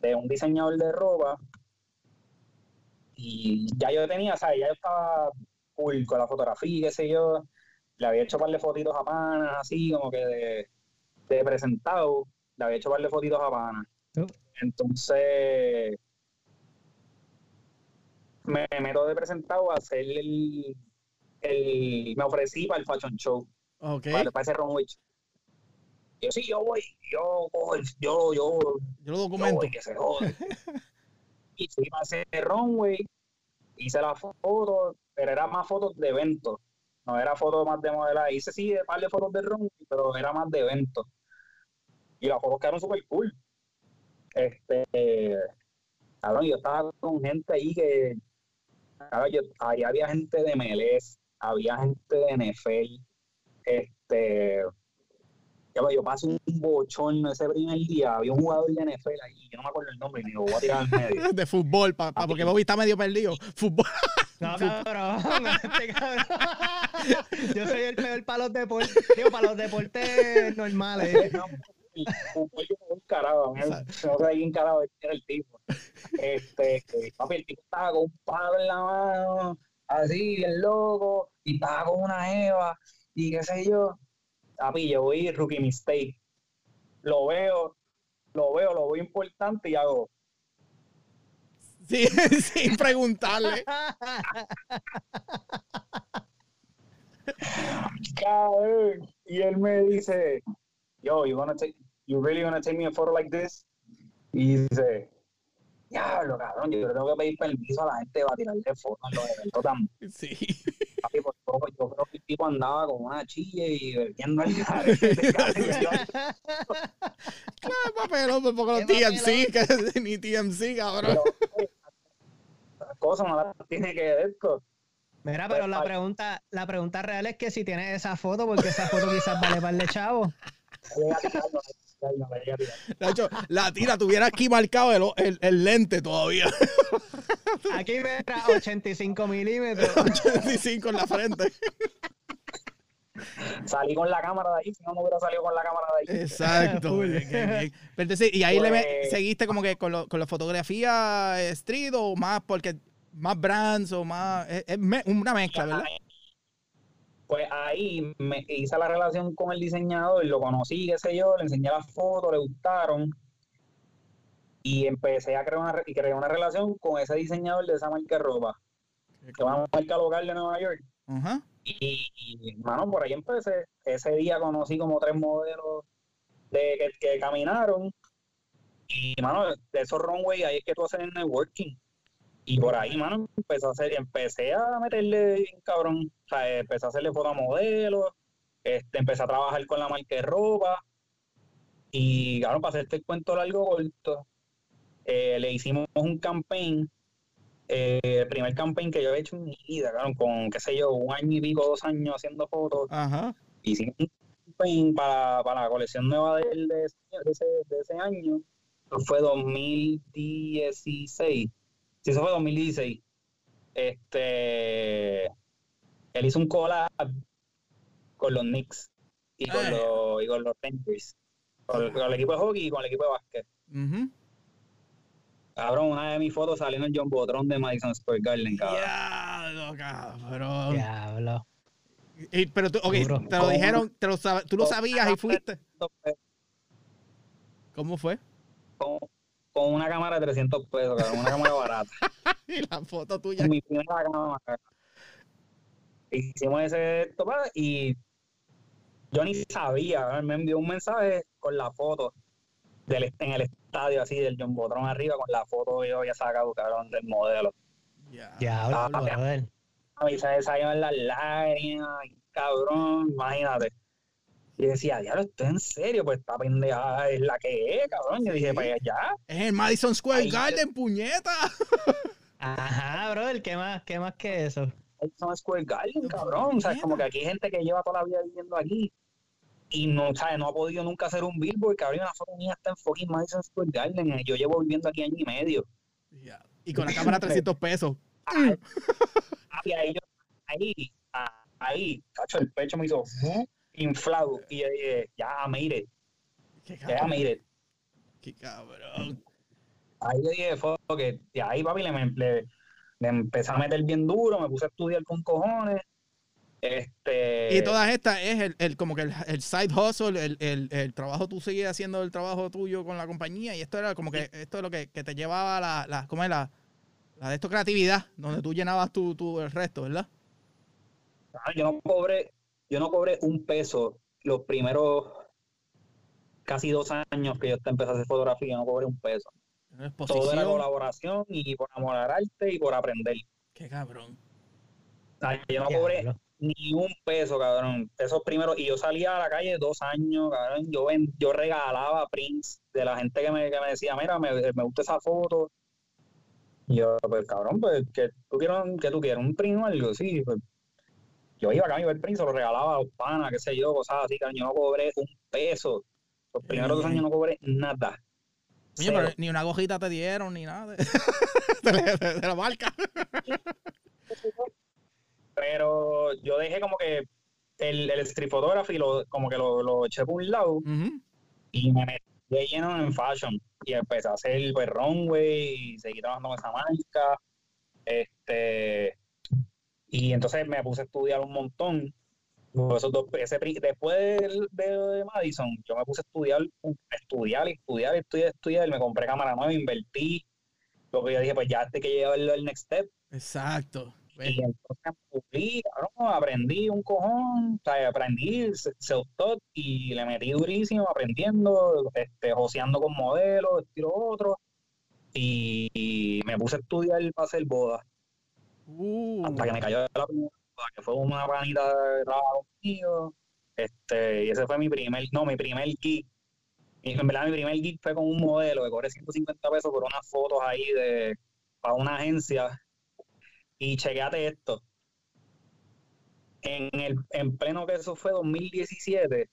de un diseñador de ropa y ya yo tenía, o sea, ya yo estaba cool con la fotografía, qué sé yo, le había hecho un par de fotitos a panas, así como que de, de presentado, le había hecho un par de fotitos a panas. Oh. Entonces, me meto de presentado a hacer el, el me ofrecí para el fashion show, Ok. para, para ese runway. Yo sí, yo voy, yo, yo, yo, Yo lo yo documento. voy, que se jode. y fui para ese runway, hice la foto, pero era más fotos de eventos, no era fotos más de modelaje. Hice sí un par de fotos de runway, pero era más de eventos. Y las fotos quedaron súper cool. Este, cabrón, yo estaba con gente ahí que, ahí había gente de MLS, había gente de NFL, este, ya ves, yo pasé un bochorno ese primer día, había un jugador de NFL ahí, yo no me acuerdo el nombre, y me digo, voy a tirar al medio. [laughs] De fútbol, pa- pa- porque Bobby está medio perdido. Fútbol. [laughs] No, cabrón, [laughs] este cabrón. Yo soy el peor para los deportes, digo, para los deportes normales. Un pollo con un carajo, no sé quién carajo era el tipo. Este, que, papi, el tipo estaba con un palo en la mano, así, el loco, y estaba con una Eva, y qué sé yo. Papi, yo voy rookie mistake. Lo veo, lo veo, lo veo importante y hago, Sí, [laughs] sin preguntarle. [laughs] cabrón. Y él me dice, yo, you wanna take, you really wanna take me a photo like this? Y dice, diablo, cabrón, yo le tengo que pedir permiso a la gente para tirarle fotos en los eventos también. [laughs] Sí. Papi, pues, yo, yo creo que el tipo andaba con una chilla y bebiendo el [laughs] Claro, papelón, por poco los TMC, que [laughs] ni TMC, cabrón. pero, las cosas no las tiene que ver esto. Mira, pero la pregunta, la pregunta real es que si tienes esa foto, porque esa foto quizás vale para el chavo. De hecho, la tira tuviera aquí marcado el, el, el lente todavía. [laughs] Aquí mira 85 milímetros. [laughs] 85 en la frente. Salí con la cámara de ahí, si no, no hubiera salido con la cámara de ahí. Exacto. [laughs] Full. bien, bien, bien. Pero entonces, y ahí le me- Pues- seguiste como que con, lo- con la fotografía street o más porque más brands o más es, es me- una mezcla, ¿verdad? Pues ahí me hice la relación con el diseñador, lo conocí, qué sé yo, le enseñé las fotos, le gustaron. Y empecé a crear una, creé una relación con ese diseñador de esa marca de ropa, que es una marca local de Nueva York. Y, y, mano, por ahí empecé. Ese día conocí como tres modelos de, que, que caminaron. Y, mano, de esos runway ahí es que tú haces el networking. Y por ahí, mano, empecé a, hacer, empecé a meterle bien cabrón. O sea, empecé a hacerle fotos a modelos. Este, empecé a trabajar con la marca de ropa. Y, claro, para hacerte el cuento largo corto, eh, le hicimos un campaign eh, el primer campaign que yo he hecho en mi vida, claro, con, qué sé yo, un año y pico, dos años haciendo fotos, Ajá. hicimos un campaign para, para la colección nueva de, de ese, de ese año, fue 2016, sí, eso fue 2016, este, él hizo un collab con los Knicks y con, Ah. los, y con los Rangers, con, con el equipo de hockey y con el equipo de básquet. Ujú. Cabrón, una de mis fotos salió en el John Botrón de Madison Square Garden, cabrón. Diablo, cabrón. Diablo. Y- pero tú, ok, Duro. te lo dijeron, te lo tú lo sabías y fuiste. ¿Cómo fue? con, con una cámara de 300 pesos, cabrón, una cámara barata. [laughs] Y la foto tuya. mi primera cámara. Hicimos ese esto, y yo ni sabía, ¿verdad? me envió un mensaje con la foto del, en el estadio así del John Botrón arriba con la foto que yo había sacado, cabrón, del modelo. Ya. Diablo, Ah, brother. A mí se salían las lágrimas, cabrón, imagínate. Y decía, diablo, esto es en serio, pues esta pendeja es la que es, cabrón. Yo dije, pues ya, Es el Madison Square Ahí- Garden, puñeta. [laughs] Ajá, brother, ¿qué más, qué más que eso? Madison Square Garden, cabrón. O sea, es como que aquí hay gente que lleva toda la vida viviendo aquí y no, ¿sabes? no ha podido nunca hacer un billboard, cabrón. Una foto mía está en fucking Madison Square Garden. Yo llevo viviendo aquí año y medio. Y con la cámara 300 pesos. Ah, [laughs] y ahí, yo, ahí, ah, ahí, cacho, el pecho me hizo. "Fu", inflado. Y yo dije, ya, mire, ya, mire. Qué cabrón. Ahí yo dije, fue que y ahí, papi, le, le, le empecé a meter bien duro, me puse a estudiar con cojones. Este, Y todas estas es el, el- como que el, el side hustle, el, el, el trabajo, tú sigues haciendo el trabajo tuyo con la compañía y esto era como que esto es lo que, que te llevaba la, la, ¿cómo es la, la de esto creatividad, donde tú llenabas tu, tu el resto, ¿verdad? Ah, yo no cobré, yo no cobré un peso los primeros casi dos años que yo empecé a hacer fotografía, no cobré un peso. Todo era colaboración y por amor al arte y por aprender. Qué cabrón. Ay, yo no cobré ni un peso, cabrón. Esos primeros, y yo salía a la calle dos años, cabrón. Yo, ven- yo regalaba prints de la gente que me, que me decía, mira, me, me gusta esa foto. Y yo, pues cabrón, pues, que tú quieres, que tú quieres un print o algo, sí, pues. Yo iba a el print, se lo regalaba a los panas, qué sé yo, cosas así. Yo no cobré un peso. Los primeros dos años no cobré nada. Oye, pero ni una gojita te dieron, ni nada. De, de la- de la marca. Pero yo dejé como que el, el street photography lo, como que lo, lo eché por un lado y me metí de lleno en fashion y empecé a hacer pues runway y seguí trabajando con esa marca este y entonces me puse a estudiar un montón. Esos dos, ese, después de, de Madison yo me puse a estudiar estudiar y estudiar y estudiar, estudiar. Me compré cámara nueva invertí. Lo que yo dije pues ya este que llevarlo al next step. Exacto. Pues, y entonces cabrón, aprendí un cojón, o sea, aprendí self-taught y le metí durísimo aprendiendo, este, joseando con modelos, estilo otro. Y, y me puse a estudiar para hacer bodas, uh, hasta que me cayó la primera que fue una panita que trabajaba conmigo. Este, y ese fue mi primer, no, mi primer gig. Y en verdad mi primer gig fue con un modelo que cobré 150 pesos por unas fotos ahí de para una agencia. Y chequeate esto. En el en pleno que eso fue 2017,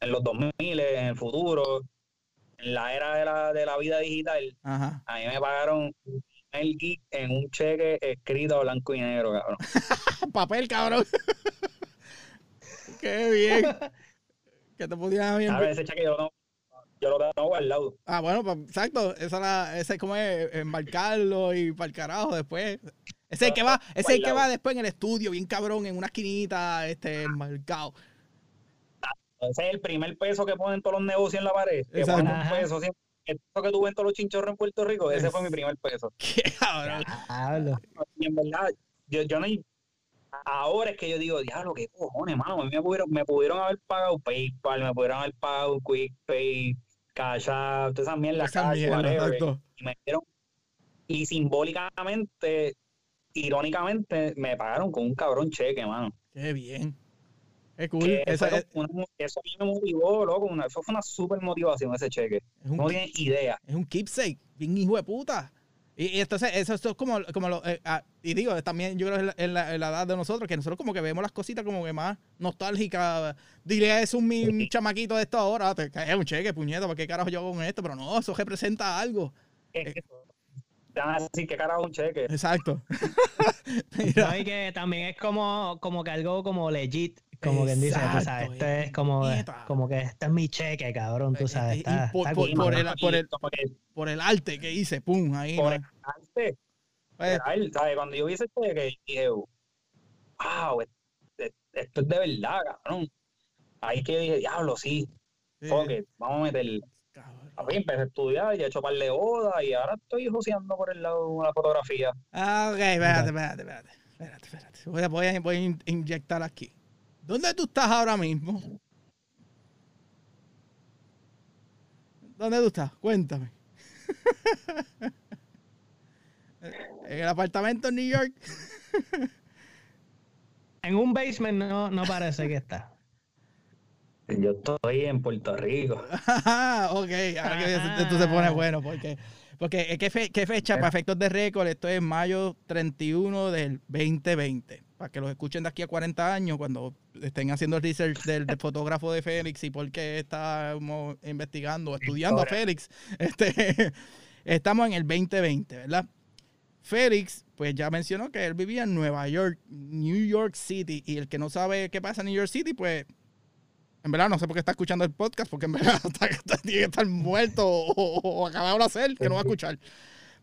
en los 2000, en el futuro, en la era de la, de la vida digital, Ajá. a mí me pagaron el gig en un cheque escrito a blanco y negro, cabrón. [laughs] Papel, cabrón. Qué bien. [laughs] Que te podían bien. Ahora ese cheque yo tengo, yo lo tengo guardado. Ah, bueno, pues exacto. Esa era, ese es como es embarcarlo y para el carajo después. Ese es el que va, ese es el que va después en el estudio, bien cabrón, en una esquinita, este, embarcado. Ese es el primer peso que ponen todos los negocios en la pared. Que ponen un peso siempre. El peso que tú ves en todos los chinchorros en Puerto Rico, ese fue mi [laughs] primer peso. [laughs] Qué cabrón. Y en verdad, yo, yo no. Ahora es que yo digo, diablo, qué cojones, mano. A mí me pudieron, me pudieron haber pagado PayPal, me pudieron haber pagado QuickPay, Cash App, todas esas mierdas, Cash, whatever. Y me dieron. Y simbólicamente, irónicamente, me pagaron con un cabrón cheque, mano. Qué bien. Cool. Esa es, una- eso a mí me motivó, loco. una- eso fue una super motivación, ese cheque. es un, No tienes idea. es un keepsake, bien hijo de puta. Y, y entonces, eso, esto es como, como lo, eh, ah, y digo, también yo creo que es la- en la, en la edad de nosotros, que nosotros como que vemos las cositas como que más nostálgicas. Dile eso a un, mi- un chamaquito de esto ahora, te cae un cheque, puñeta, ¿para qué carajo yo hago con esto? Pero no, eso representa algo. Es que- Te van a decir que carajo un cheque. Exacto. [laughs] No, y que también es como, como que algo como legit, como quien dice, tú sabes, esto eh, es como, como que este es mi cheque, cabrón, tú Eh, sabes, y- y está, por- está por- cool, por mano. el- el- por el arte que hice, pum, ahí. por ¿no? el arte, Pues, ¿sabes? Cuando yo vi ese cheque, dije, wow, esto, es de verdad, cabrón. Ahí que dije, diablo, sí, sí, fuck it, vamos a meterle. A mí empecé a estudiar, hecho par de bodas y ahora estoy joseando por el lado de la fotografía. Ah, ok, espérate, espérate, espérate. Espérate, espérate. Voy a, voy a- voy a inyectar aquí. ¿Dónde tú estás ahora mismo? ¿Dónde tú estás? Cuéntame. [laughs] ¿En el apartamento en New York? [laughs] En un basement no, no parece que está. Yo estoy en Puerto Rico. [laughs] Ok, ahora que esto se pone bueno, porque, porque eh, ¿qué, fe- qué fecha para efectos de récord? Esto es mayo 31 del 2020. Para que los escuchen de aquí a 40 años, cuando estén haciendo el research del, del fotógrafo de Félix y por qué estamos investigando, estudiando a Félix. [laughs] Este, estamos en el 2020, ¿verdad? Félix, pues ya mencionó que él vivía en Nueva York, New York City. Y el que no sabe qué pasa en New York City, pues En verdad, no sé por qué está escuchando el podcast, porque en verdad [laughs] está, tiene que estar muerto o, o acabado de hacer, que no va a escuchar.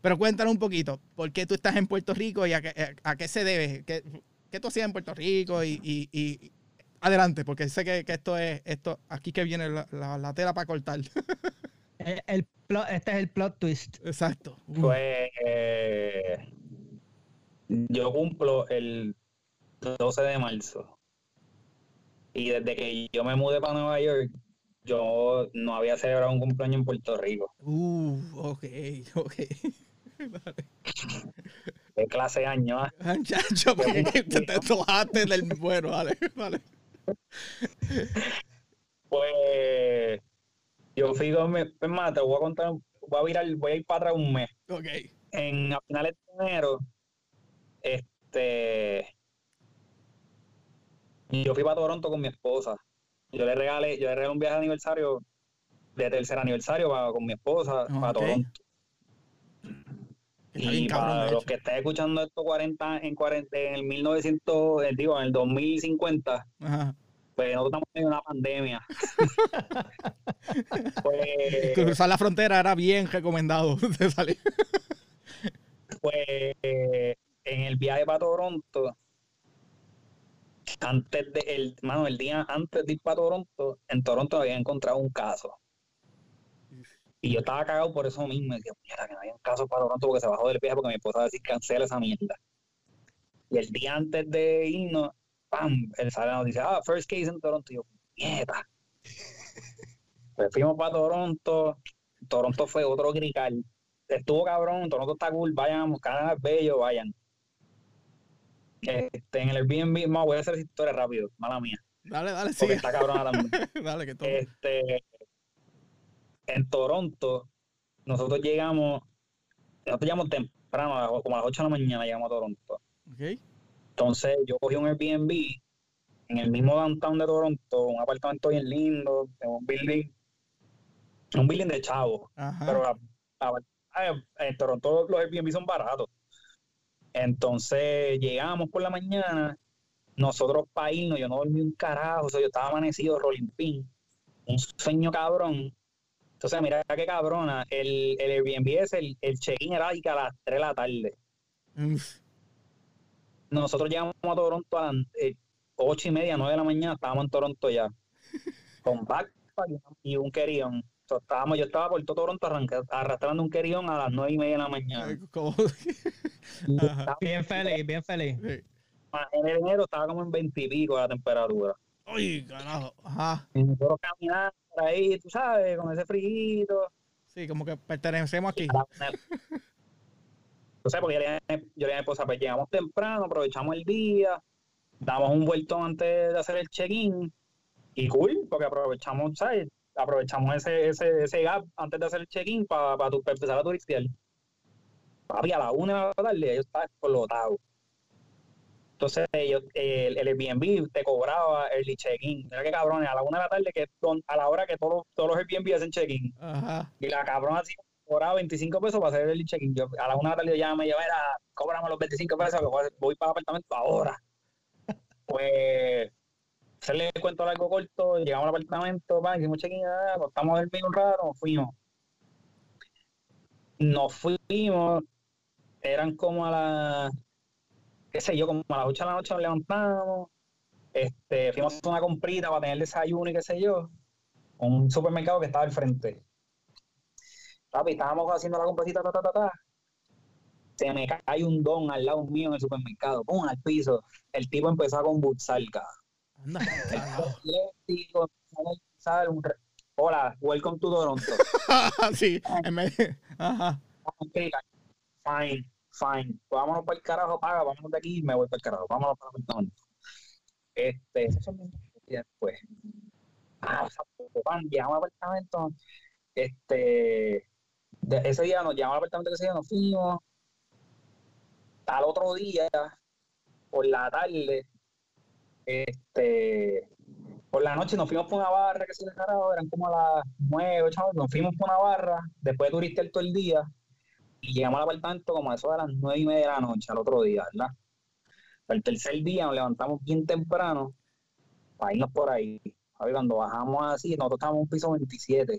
Pero cuéntanos un poquito, ¿por qué tú estás en Puerto Rico y a qué, a qué se debe? ¿Qué, ¿Qué, tú hacías en Puerto Rico? Y, y, y adelante, porque sé que, que, esto es, esto, aquí que viene la, la, la tela para cortar. [laughs] El, el plot, este es el plot twist. Exacto. Pues eh, yo cumplo el 12 de marzo. Y desde que yo me mudé para Nueva York, yo no había celebrado un cumpleaños en Puerto Rico. Uh, ok, ok. [laughs] Vale. ¿Qué clase de año? ¿ah? [laughs] Porque te, te tojaste del bueno, vale, vale. Pues yo fui con mi, es más, te voy a contar, voy a virar, voy a ir para atrás un mes. Ok. En a finales de enero, este yo fui para Toronto con mi esposa. Yo le regalé, yo le regalé un viaje de aniversario, de tercer aniversario para, con mi esposa, Oh, para. Toronto. Está Y cabrón, para los que estén escuchando esto 40, en 40, en el 1900, eh, digo, en el 2050, Ajá. pues nosotros estamos en una pandemia. [laughs] pues, Cruzar la frontera era bien recomendado [laughs] de salir. pues en el viaje para Toronto, antes de el, mano, el día antes de ir para Toronto, en Toronto había encontrado un caso. Y yo estaba cagado por eso mismo. Y decía, mierda, que no había un caso para Toronto porque se bajó del viaje porque mi esposa va a decir cancela esa mierda. Y el día antes de irnos, ¡pam! El sale la noticia, ah, first case en Toronto. Y yo, mierda. [laughs] Pues fuimos para Toronto. Toronto fue otro grical. Estuvo cabrón, Toronto está cool, vayan, Canadá es bello, vayan. Este, en el Airbnb, voy a hacer esa historia rápido, mala mía, Dale, dale, porque sigue. está cabrona también. [laughs] Dale, que todo. Este, en Toronto, nosotros llegamos, nosotros llegamos temprano, como a las 8 de la mañana llegamos a Toronto. Ok. Entonces yo cogí un Airbnb en el mismo downtown de Toronto, un apartamento bien lindo, un building, un building de chavos. Ajá. pero ay, en Toronto los Airbnb son baratos. Entonces llegamos por la mañana, nosotros para irnos, yo no dormí un carajo, o sea, yo estaba amanecido, rolling pin, un sueño cabrón. Entonces, mira qué cabrona, el, el Airbnb es el, el check-in era a las 3 de la tarde. Uf. Nosotros llegamos a Toronto a las eh, 8 y media, 9 de la mañana, estábamos en Toronto ya, con backpack y un querión. Entonces, estábamos, yo estaba por todo Toronto arranca- arrastrando un querión a las 9 y media de la mañana. [laughs] Bien feliz, bien feliz. Sí. en el enero estaba como en 20 y pico la temperatura. Ay, carajo. Ajá. Y nosotros caminando por ahí, tú sabes, con ese frío. Sí, como que pertenecemos aquí. No sé, porque yo le dije, a mi esposa, pues llegamos temprano, aprovechamos el día, damos un vueltón antes de hacer el check-in. Y cool, porque aprovechamos, ¿sabes? Aprovechamos ese, ese, ese gap antes de hacer el check-in para empezar a turistear. Papi, a la una de la tarde yo estaba explotado. Entonces, ellos, el, el Airbnb te cobraba early check-in. Mira qué cabrones, a la una de la tarde, que don- a la hora que todos, los- todos los Airbnb hacen check-in. Y la cabrona así cobraba 25 pesos para hacer el check-in. Yo a la una de la tarde yo ya me llevé, era, cóbrame los 25 pesos que voy, voy para el apartamento ahora. [laughs] Pues, hacerle el cuento largo corto, llegamos al apartamento, pa, hicimos check-in, ah, estamos a dormir un rato, nos fuimos. Nos fuimos, eran como a las, qué sé yo, como a las 8 de la noche nos levantamos, este, fuimos a una comprita para tener desayuno y qué sé yo, un supermercado que estaba al frente. Papi, estábamos haciendo la comprecita, ta, ta, ta, ta. Se me cae un don al lado mío en el supermercado, pum, al piso. El tipo empezó a convulsar, cabrón. A Hola, welcome to Toronto. [laughs] sí, en de- Ajá. Fine, fine. Vámonos para el carajo, paga, vámonos de aquí me voy para el carajo. Vámonos para el apartamento. Este, y después. Ah, al apartamento. Este, ese día nos llamamos al apartamento que ese día nos fuimos. Al otro día, por la tarde, este, por la noche nos fuimos por una barra que se le carajo, eran como a las nueve, ocho, nos fuimos por una barra, después de turistear todo el día, y llegamos al apartamento como a eso de las nueve y media de la noche, al otro día, ¿verdad? El tercer día nos levantamos bien temprano para irnos por ahí. Cuando bajamos así, nosotros estábamos en un piso 27.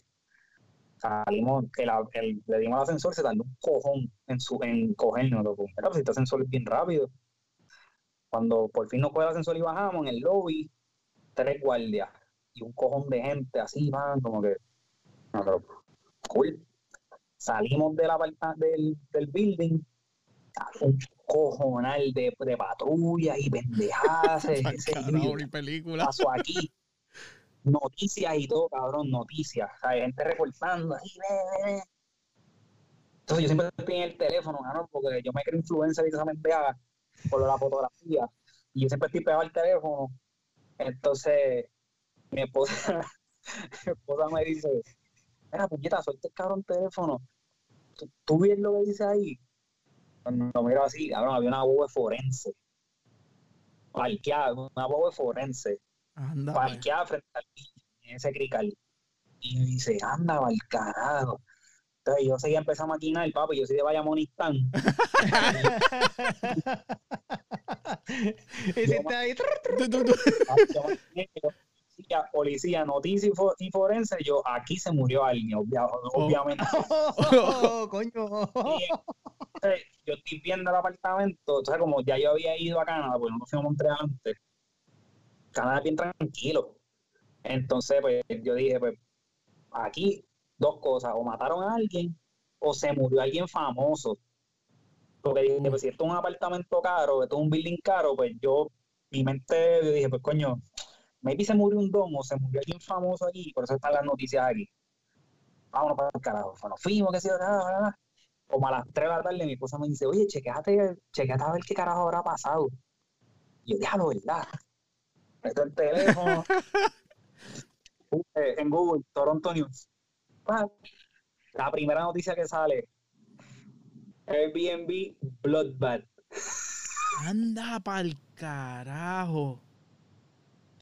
Salimos, el, el- le dimos al ascensor, se tardó un cojón en, su, en cogernos. loco. Este ascensor es bien rápido. Cuando por fin nos coge el ascensor y bajamos en el lobby, tres guardias y un cojón de gente así, man, como que. Cool. Salimos de la, del, del building, un cojonal de, de patrullas y pendejadas. [laughs] película. pasó aquí. Noticias y todo, cabrón, noticias. Hay gente reportando. ahí, ve, ve, ve. Entonces yo siempre estoy en el teléfono, cabrón, porque yo me creo influencer y esa pendeja por la fotografía. Y yo siempre estoy pegado al teléfono. Entonces, mi esposa, [laughs] mi esposa me dice, mira, puñeta, suelta el cabrón teléfono. ¿Tú, tú ves lo que dice ahí? Cuando lo miro así, cabrón, había una boba forense. Parqueada, una boba forense Anda. parqueada frente al en ese crical. Y me dice, anda, al carajo. Entonces yo seguía empezando a maquinar, papi, yo soy de Bayamonistán. [laughs] Hiciste ahí. [laughs] Tú, tú, [laughs] Policía, policía, noticia y, fo- y forense, yo, aquí se murió alguien, obvia- obviamente. [laughs] Oh, coño. Entonces, yo estoy viendo el apartamento, entonces como ya yo había ido a Canadá, porque no fuimos a Montreal antes, Canadá es bien tranquilo. Entonces, pues yo dije, pues aquí dos cosas, o mataron a alguien o se murió alguien famoso. Porque dije, pues si esto es un apartamento caro, esto es un building caro, pues yo, mi mente, yo dije, pues coño, maybe se murió un domo, se murió alguien famoso aquí, por eso están las noticias aquí. Vámonos para el carajo. Bueno, fuimos, que yo, nada. Como a las 3 de la tarde, mi esposa me dice, oye, chequeate, chequeate a ver qué carajo habrá pasado. Y yo, déjalo, ¿verdad? Meto el teléfono. Puse [laughs] en Google, Toronto News. Pa, La primera noticia que sale, Airbnb Bloodbath. Anda pa'l carajo.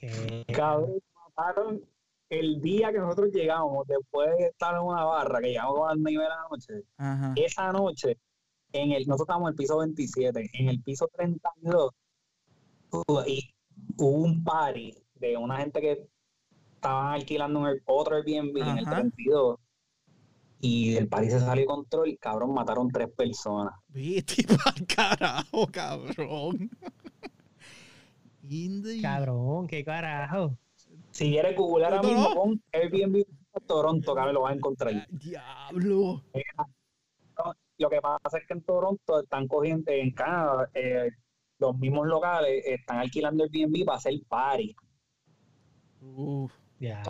¿Qué? Cabrón, mataron el día que nosotros llegamos, después de estar en una barra, que llegamos como a las 9 de la noche. Ajá. esa noche, en el, nosotros estábamos en el piso 27, en el piso 32, hubo- y hubo un party de una gente que estaban alquilando un Air- otro Airbnb en el Ajá. 32, y el party se salió de control, cabrón, mataron tres personas. Viste [laughs] pa'l carajo, cabrón. Indy. Cabrón, qué carajo. Si quieres googlear ahora mismo, pon Airbnb Toronto, cabrón, lo vas a encontrar. Diablo. Lo que pasa es que en Toronto están cogiendo, en Canadá, eh, los mismos locales están alquilando Airbnb para hacer party. Uf. Ya.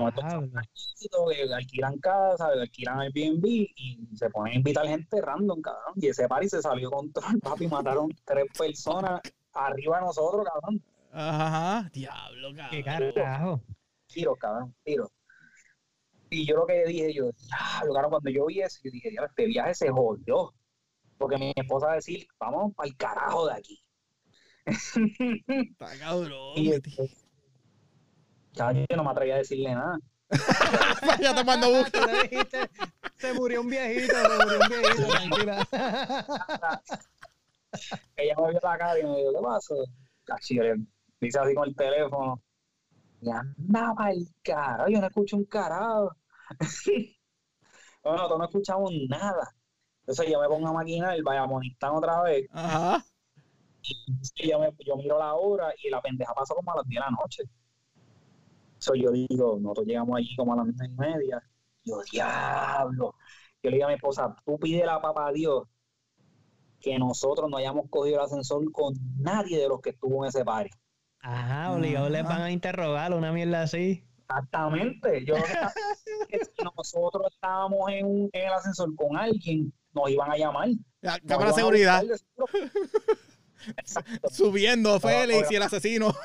Alquilan casa, alquilan Airbnb y se ponen a invitar gente random, cabrón. Y ese party se salió control, papi, mataron tres personas arriba de nosotros, cabrón. Ajá. Diablo, Qué cabrón. carajo. Tiros, cabrón, tiros. Y yo lo que dije, yo, diablo, cabrón, cuando yo vi eso, yo dije, diablo, este viaje se jodió. Porque mi esposa va a decir, vamos para el carajo de aquí. [laughs] Está cabrón. Y este, yo no me atreví a decirle nada. [laughs] ya te mando busca. [laughs] Tú le dijiste, se murió un viejito, se murió un viejito, tranquila. ella me vio la cara y me dijo, ¿qué pasó? Cachi, yo le dice así con el teléfono. Y andaba el carajo, yo no escucho un carajo. [laughs] no, nosotros no escuchamos nada. Entonces yo me pongo a maquinar el Bayamonistán otra vez. Ajá. Y yo, me- yo miro la hora y la pendeja pasó como a las 10 de la noche. So, yo digo, nosotros llegamos allí como a las 9 y media. Yo, diablo. Yo le digo a mi esposa, tú pide la papá a Dios que nosotros no hayamos cogido el ascensor con nadie de los que estuvo en ese party. Ajá, obligados les van a interrogar una mierda así. Exactamente. Yo lo [laughs] que si nosotros estábamos en, un- en el ascensor con alguien, nos iban a llamar. Nos cámara seguridad. de seguro. Exacto. Subiendo Félix y el asesino. [laughs]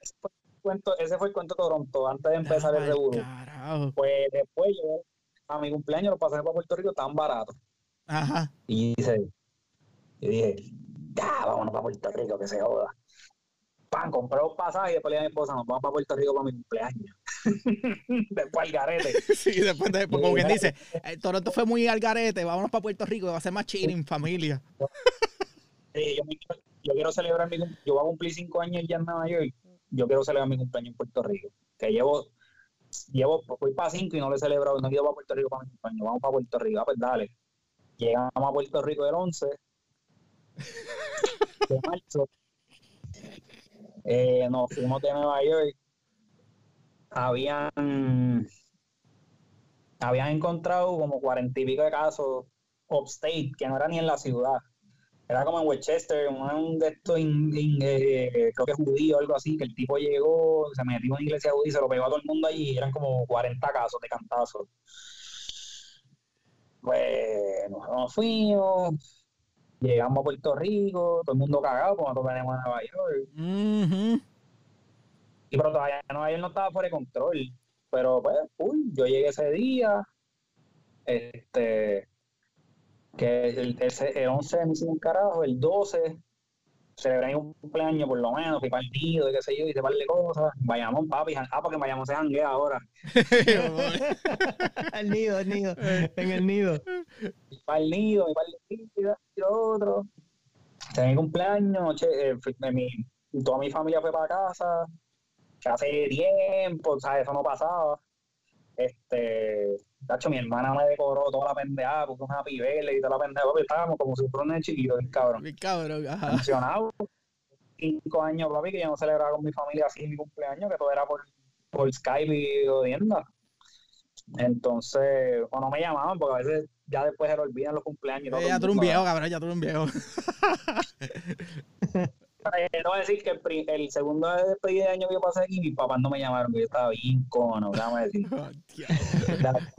Ese fue, el cuento, ese fue el cuento de Toronto antes de empezar el. Carajo. Pues después yo, a mi cumpleaños, los pasajes para Puerto Rico tan baratos. Ajá. Y dice, y dije, ya, vámonos para Puerto Rico, que se joda. Pan, compré los pasajes y después le dije a mi esposa, nos vamos para Puerto Rico para mi cumpleaños. [laughs] después al garete. [laughs] Sí, después de, como quien dice, eh, Toronto fue muy al garete, vámonos para Puerto Rico, va a ser más chilling, familia. Sí, yo, quiero, yo quiero celebrar mi cum- yo voy a cumplir cinco años ya en Nueva York yo quiero celebrar mi cumpleaños en Puerto Rico. Que llevo, llevo, voy para cinco y no lo he celebrado, no quiero para Puerto Rico para mi cumpleaños, vamos para Puerto Rico, ah, pues dale. Llegamos a Puerto Rico el 11 de marzo. Eh, nos fuimos de Nueva York. Habían, habían encontrado como cuarenta y pico de casos upstate, que no era ni en la ciudad. Era como en Westchester, un de estos, eh, creo que judío o algo así, que el tipo llegó, se metió en una iglesia judía, se lo pegó a todo el mundo allí eran como 40 casos de cantazos. Pues nos fuimos, llegamos a Puerto Rico, todo el mundo cagado, como nosotros venimos a Nueva York. Y pero todavía Nueva York no estaba fuera de control. Pero pues, uy, yo llegué ese día, este, que el, el, 11 me hicieron un carajo, el 12 celebré un cumpleaños por lo menos, fui para el nido, y qué sé yo, hice par de cosas. Vayamos, papi, ah, porque vayamos a janguea ahora. [laughs] el nido, el nido, en el nido. Para el nido, y para el nido, y lo otro. Tenía cumpleaños, eh, mi, toda mi familia fue para casa, que hace tiempo, o sea, eso no pasaba. Este, Tacho, mi hermana me decoró toda la pendeja, puso una pibela y toda la pendeja, papi, estábamos como si fuera un chiquito, bien cabrón. Bien cabrón, ajá. Funcionado. Cinco años, papi, que yo no celebraba con mi familia así mi cumpleaños, que todo era por, por Skype y odienda. Entonces, o no me llamaban, porque a veces ya después se lo olvidan los cumpleaños. ya tú eres un viejo, cabrón, ya tú eres un viejo. [laughs] no voy a decir que el, el segundo despedida de año que yo pasé aquí, mis papás no me llamaron, yo estaba bien cono, déjame decir. [laughs]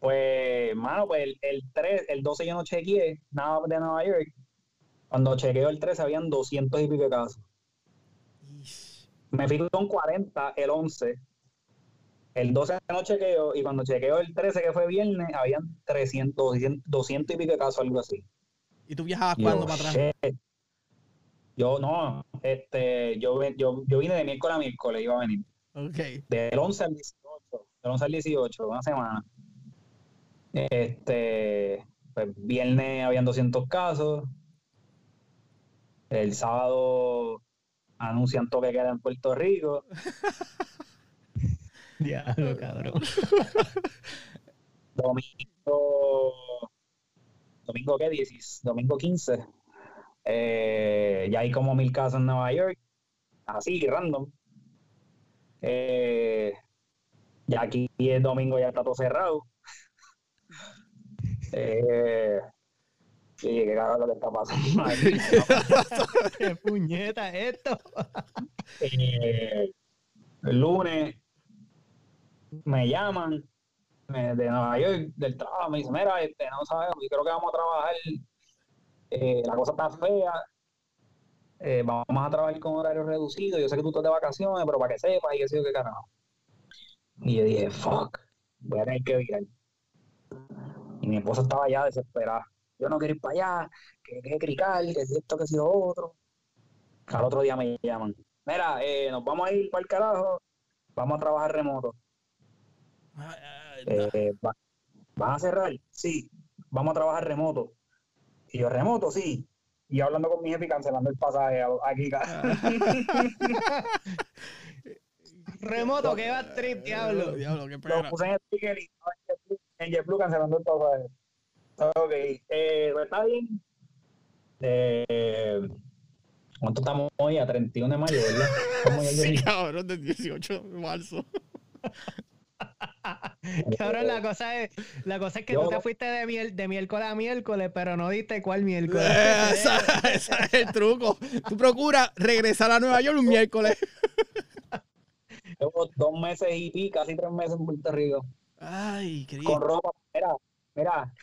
pues, mano, pues el, el, 3, el 12 yo no chequeé nada de Nueva York. Cuando chequeó el 13 habían 200 y pico de casos. Me fui con 40 el 11. El 12 no chequeo y cuando chequeo el 13 que fue viernes habían 300, 200, y pico de casos, algo así. ¿Y tú viajabas cuándo para atrás? Yo no, este, yo, yo, yo vine de miércoles a miércoles, iba a venir. Ok. Del 11 al 18, del 11 al 18, una semana. Este, pues viernes habían 200 casos. El sábado anuncian toque queda en Puerto Rico. [laughs] Diablo, cabrón. [laughs] domingo, domingo qué, 10, domingo 15 eh, ya hay como mil casos en Nueva York, así, random. Eh, ya aquí el domingo ya está todo cerrado. [laughs] Eh, sí, qué caro lo que está pasando. [laughs] ¿Qué puñeta es esto? Eh, el lunes me llaman de Nueva York, del trabajo, me dicen, mira, este, no sabemos, yo creo que vamos a trabajar eh, la cosa está fea, eh, vamos a trabajar con horario reducido, yo sé que tú estás de vacaciones, pero para que sepas, y que sé qué carajo. Y yo dije, fuck, voy a tener que virar. Y mi esposa estaba ya desesperada. Yo no quiero ir para allá, que que cricar, que si esto, que si lo otro. Al otro día me llaman. Mira, eh, nos vamos a ir para el carajo, vamos a trabajar remoto. Eh, ¿Van a cerrar? Sí, vamos a trabajar remoto. Y yo, remoto, sí. Y hablando con mi jefe y cancelando el pasaje aquí. [laughs] remoto, que va trip, diablo. Diablo, qué pena. Lo puse en el speaker y en JetBlue cancelando el pasaje. Ok, eh, pues está bien. Eh, ¿Cuánto estamos hoy? A 31 de mayo, ¿verdad? [laughs] sí, cabrón, del 18 de marzo. [laughs] Cabrón, la cosa es, la cosa es que tú te fuiste de, miel, de miércoles a miércoles, pero no diste cuál miércoles. Eh, ese es el truco. Tú procuras regresar a Nueva York un miércoles. Llevo dos meses y pico, casi tres meses en Puerto Rico. Ay, qué Con ropa, mira, mira,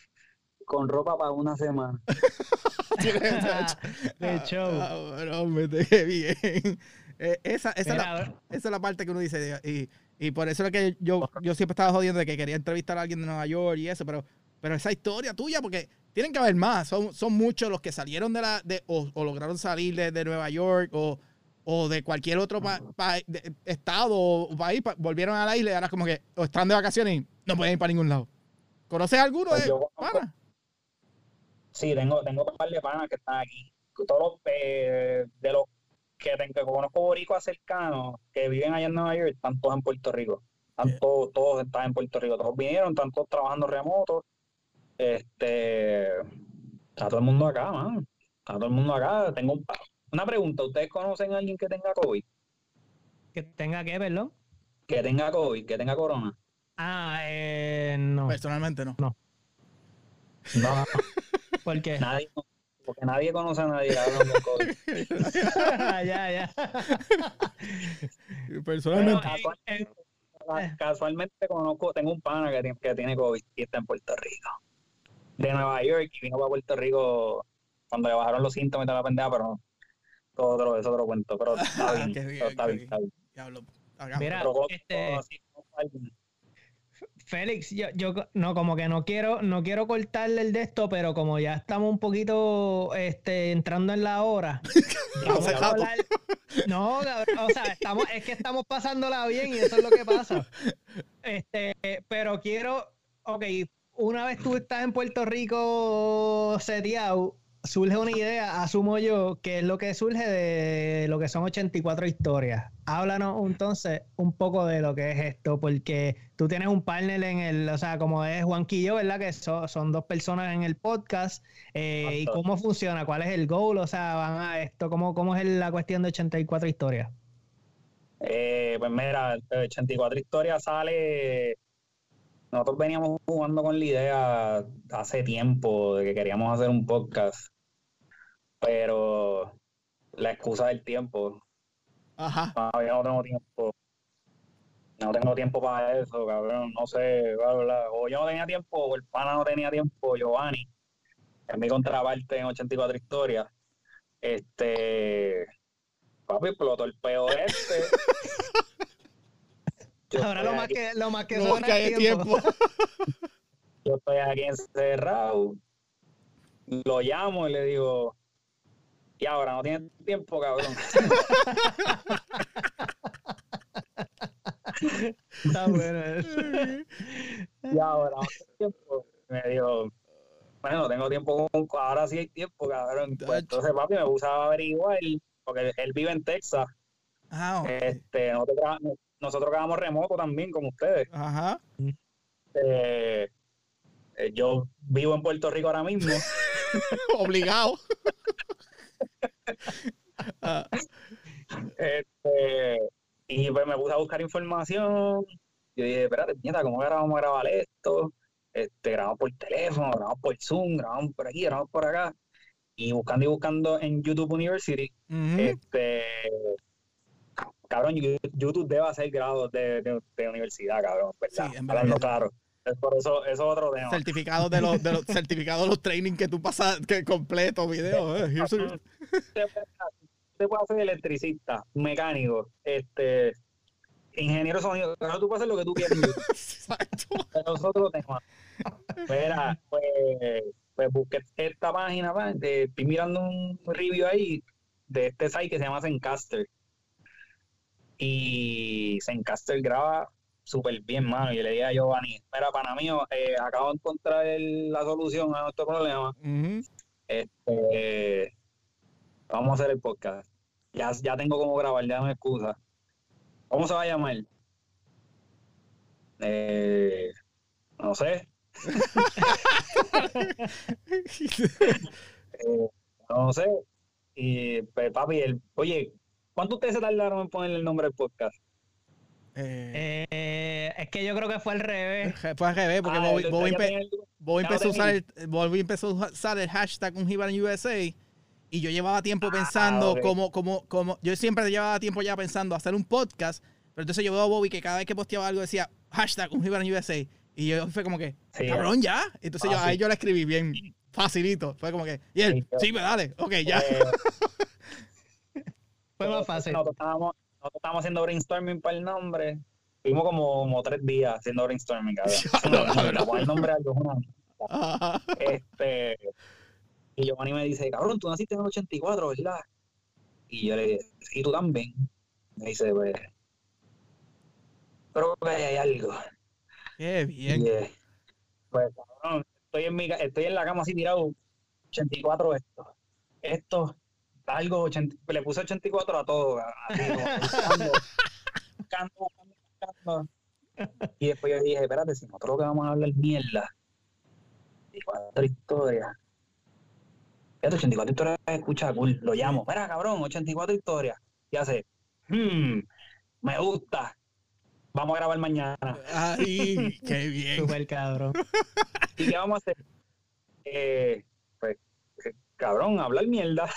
con ropa para una semana. [laughs] [laughs] de show. Ah, bueno, hombre, qué bien. Eh, esa, esa, es la, esa, es la, parte que uno dice. Y, y por eso es que yo, yo siempre estaba jodiendo de que quería entrevistar a alguien de Nueva York y eso, pero, pero esa historia tuya, porque tienen que haber más. Son, son muchos los que salieron de la. De, o, lograron salir de, Nueva York o, o de cualquier otro estado o país, volvieron a la isla y ahora como que o están de vacaciones y no pueden ir para ningún lado. ¿Conoces alguno pues de panas? Sí, tengo, tengo un par de panas que están aquí. Todos los, eh, de los que, tengo, que conozco boricuas cercanos que viven allá en Nueva York, están todos en Puerto Rico. Están Bien. todos, todos están en Puerto Rico. Todos vinieron, están todos trabajando remoto. Este, está todo el mundo acá, man. Está todo el mundo acá. Tengo un, una pregunta. ¿Ustedes conocen a alguien que tenga COVID? Que tenga que verlo. Que tenga COVID, que tenga corona. Ah, eh, no. Personalmente no. No, [laughs] ¿Por qué? nadie, porque nadie conoce a nadie con COVID. [laughs] ya, ya. Personalmente. Pero, casualmente, eh. casualmente conozco, tengo un pana que tiene, que tiene COVID y está en Puerto Rico. De Nueva York y vino para Puerto Rico cuando le bajaron los síntomas de la pendeja, pero no. Todo otro, eso otro cuento, pero está bien. Qué bien, pero está bien, está bien. Mira, este- así. Félix, yo, yo no, como que no quiero, no quiero cortarle el de esto, pero como ya estamos un poquito este, entrando en la hora. [laughs] hablar- no, cabrón, o sea, estamos, es que estamos pasándola bien y eso es lo que pasa. Este, pero quiero, ok, una vez tú estás en Puerto Rico seteado, surge una idea, asumo yo, que es lo que surge de lo que son 84 historias. Háblanos entonces un poco de lo que es esto, porque tú tienes un partner en el, o sea, como es Juanquillo, ¿verdad? Que so- son dos personas en el podcast. eh, ¿Y cómo funciona? ¿Cuál es el goal? O sea, van a esto, ¿cómo, cómo es la cuestión de 84 historias? Eh, pues mira, el 84 historias sale. Nosotros veníamos jugando con la idea hace tiempo de que queríamos hacer un podcast, pero la excusa del tiempo. Ajá. No, yo no tengo tiempo. No tengo tiempo para eso, cabrón. No sé, bla, bla, bla. O yo no tenía tiempo, o el pana no tenía tiempo, Giovanni, es mi contraparte en 84 historias. Este. Papi, explotó el peo este. [laughs] Yo Ahora lo más aquí- que, lo más que No sobra es tiempo. tiempo. [laughs] yo estoy aquí encerrado. Lo llamo y le digo, y ahora no tienes tiempo, cabrón. Está bueno eso. Y ahora no tienes tiempo. Me dijo, bueno, no tengo tiempo, con- ahora sí hay tiempo, cabrón. Pues, entonces, papi, me puse a averiguar, porque él vive en Texas. Ah. Este, nosotros, nosotros grabamos remoto también, como ustedes. Ajá. Eh, eh, yo vivo en Puerto Rico ahora mismo. [laughs] Obligado. [laughs] Ah, Este, y pues me puse a buscar información. Yo dije, espérate, nieta, ¿cómo que vamos a grabar esto? Este, grabamos por teléfono, grabamos por Zoom, grabamos por aquí, grabamos por acá. Y buscando y buscando en YouTube University, este, cabrón, YouTube debe hacer grados de, de- de universidad, cabrón, ¿verdad? Sí, en Hablando claro. Es por eso, eso es otro tema. Certificados de los, de los [laughs] certificados de los training que tú pasas, que completo, video. eh, a- Usted puede- puede ser electricista, mecánico, este, ingeniero sonido, claro, tú puedes hacer lo que tú quieras. [laughs] Exacto. pero nosotros tenemos. Mira, pues, pues busqué esta página, de- estoy mirando un review ahí de este site que se llama Zencaster. Y Zencaster graba súper bien, mano. Y le dije a Giovanni, mira, pana mío, eh, acabo de encontrar el- la solución a nuestro problema. Este, vamos a hacer el podcast. Ya, ya tengo cómo grabar, ya no me excusa. ¿Cómo se va a llamar? Eh, no sé. [laughs] Eh, no sé. Y pues, papi, el, oye, ¿cuánto ustedes se tardaron en ponerle el nombre del podcast? Eh, Eh, es que yo creo que fue al revés. fue al revés, porque Ah, Bobby, empe- empezó, a usar tenía. el, Bobby empezó a usar el hashtag un en USA y yo llevaba tiempo Ah, pensando como, como, como, yo siempre llevaba tiempo ya pensando hacer un podcast, pero entonces yo veo a Bobby que cada vez que posteaba algo decía hashtag un en USA y yo fue como que, Sí, cabrón, ya. Entonces yo, Fácil. ahí yo la escribí bien facilito. Fue como que, y él, Sí, sí, pues dale, ok, ya. Eh, [laughs] Fue más fácil. Nosotros estábamos, nosotros estábamos haciendo brainstorming para el nombre. Tuvimos como, como tres días haciendo brainstorming, cabrón. [laughs] El nombre algo. Este, y Giovanni me dice, cabrón, tú naciste en el 84, ¿verdad? Y yo le dije, sí, tú también. Me dice, pues, pero que hay algo. Qué bien. Y, pues, cabrón, estoy en, mi, estoy en la cama así tirado, 84 esto, esto, algo, 80 le puse 84 a todo. así, [laughs] buscando, buscando, buscando, buscando. Y después yo dije, espérate, si nosotros que vamos a hablar mierda. 84 historias. Fíjate, 84 historias escucha cool. Lo llamo. Mira, cabrón, 84 historias. Y hace, hmm, me gusta. Vamos a grabar mañana. Ay, [laughs] qué bien. Súper cabrón. ¿Y qué vamos a hacer? Eh, pues, cabrón, hablar mierda.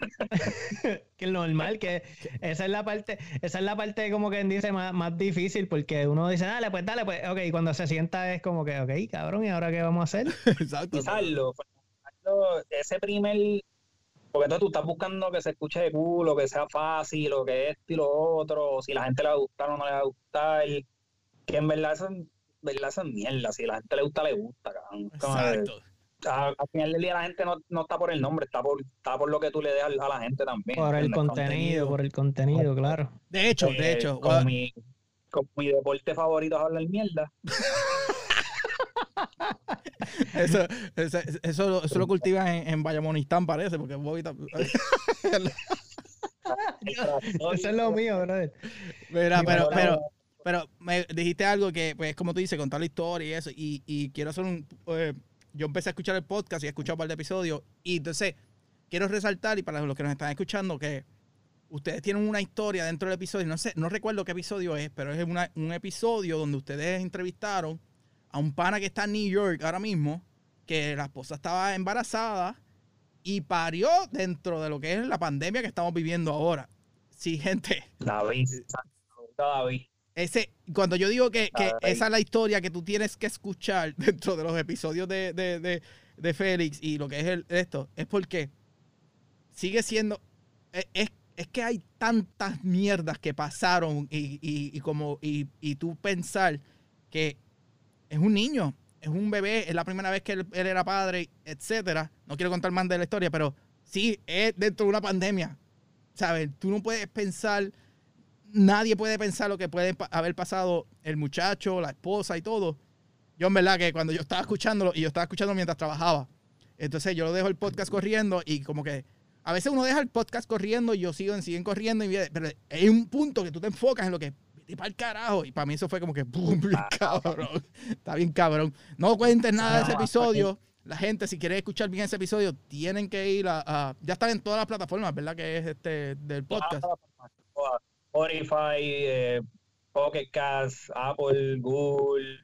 [laughs] que es normal, que esa es la parte, esa es la parte como que dice más, más difícil, porque uno dice, dale, pues dale, pues, ok, y cuando se sienta es como que, ok, cabrón, ¿y ahora qué vamos a hacer? [laughs] Exacto. Usarlo. pues, usarlo, Ese primer. Porque entonces tú estás buscando que se escuche de culo, que sea fácil, o que esto y lo otro, o si la gente le va a gustar o no le va a gustar. Que en verdad eso, en verdad es mierda. Si a la gente le gusta, le gusta, cabrón. Exacto. A- al final del día la gente no, no está por el nombre, está por, está por lo que tú le des a la gente también. Por el contenido, contenido. por el contenido, claro. De hecho, Eh, de hecho, Como gua- mi, como mi deporte favorito es hablar mierda. [laughs] eso, eso, eso, lo- eso lo cultivan en, en Bayamonistán, parece, porque Bobby [laughs] Eso es lo mío, brother. Mira, pero- pero, pero me dijiste algo que, pues, como tú dices, contar la historia y eso. Y, y quiero hacer un. eh, yo empecé a escuchar el podcast y he escuchado un par de episodios. Y entonces, quiero resaltar, y para los que nos están escuchando, que ustedes tienen una historia dentro del episodio. No sé, no recuerdo qué episodio es, pero es un episodio donde ustedes entrevistaron a un pana que está en New York ahora mismo, que la esposa estaba embarazada y parió dentro de lo que es la pandemia que estamos viviendo ahora. Sí, gente. David, David. Ese, cuando yo digo que, esa es la historia que tú tienes que escuchar [laughs] dentro de los episodios de, de, de, de Félix y lo que es el, esto, es porque sigue siendo. Es, es- es que hay tantas mierdas que pasaron y, y- y como y, y tú pensar que es un niño, es un bebé, es la primera vez que él, él era padre, etcétera. No quiero contar más de la historia, pero sí, es dentro de una pandemia. ¿Sabes? Tú no puedes pensar nadie puede pensar lo que puede haber pasado el muchacho, la esposa y todo. Yo en verdad que cuando yo estaba escuchándolo, y yo estaba escuchando mientras trabajaba, entonces yo lo dejo el podcast corriendo y como que a veces uno deja el podcast corriendo y yo sigo, siguen corriendo, y, pero hay un punto que tú te enfocas en lo que y para el carajo. Y para mí eso fue como que, cabrón. Está bien cabrón. No cuentes nada de ese Ah, episodio. La gente, si quiere escuchar bien ese episodio, tienen que ir a, a- Ya están en todas las plataformas, ¿verdad? Que es este del podcast. Spotify, eh, Pocket Cast, Apple, Google,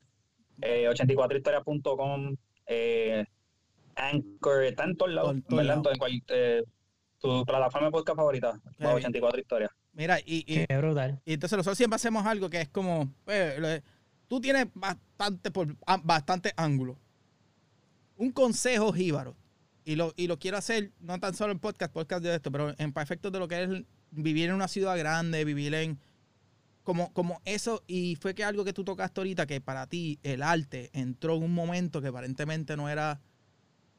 eh, 84historias.com, eh, Anchor, está en todos lados, ¿verdad? lados. En cual- eh, tu plataforma de podcast favorita, bien. 84 historias. Mira, y, y- Qué brutal. Y entonces nosotros siempre hacemos algo que es como, le- tú tienes bastante, por, bastante ángulo. Un consejo jíbaro. Y lo, y lo quiero hacer, no tan solo en podcast, podcast de esto, pero en para efectos de lo que es vivir en una ciudad grande, vivir en... Como, como eso, y fue que algo que tú tocaste ahorita, que para ti el arte entró en un momento que aparentemente no era...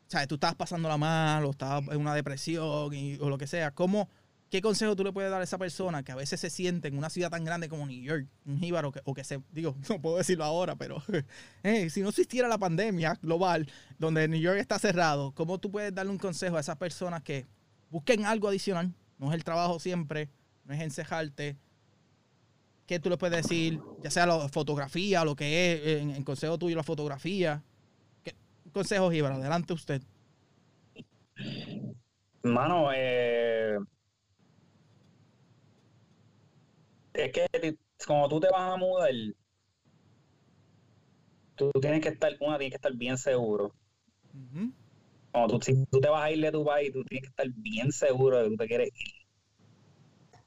O sea, tú estabas pasándola mal, o estabas en una depresión, o lo que sea. ¿Cómo, ¿Qué consejo tú le puedes dar a esa persona que a veces se siente en una ciudad tan grande como New York, un jíbaro, que, o que se, digo, [laughs] no puedo decirlo ahora, pero [laughs] eh, si no existiera la pandemia global, donde New York está cerrado, ¿cómo tú puedes darle un consejo a esas personas que busquen algo adicional? No es el trabajo siempre, no es encejarte. ¿Qué tú le puedes decir? Ya sea la fotografía, lo que es, en, en consejo tuyo la fotografía. ¿Qué, consejo jíbaro, adelante usted. Mano, eh, es que como tú te vas a mudar, tú tienes que estar, una, tienes que estar bien seguro. Ujú. Cuando tú, si tú te vas a ir de tu país, tú tienes que estar bien seguro de que tú te quieres ir.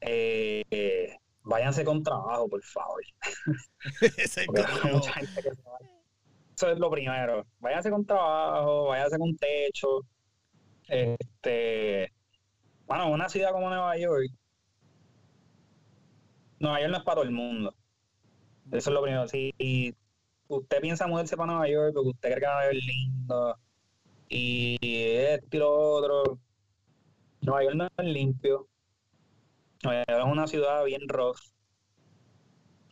Eh, eh, váyanse con trabajo, por favor. [laughs] Ese Porque hay consejo. mucha gente que se va. Eso es lo primero. Váyanse con trabajo, váyanse con techo. Este, bueno, una ciudad como Nueva York, Nueva York no es para todo el mundo. Eso es lo primero. Si usted piensa mudarse para Nueva York porque usted cree que Nueva York es lindo y esto y lo otro, Nueva York no es limpio. Nueva York es una ciudad bien rough.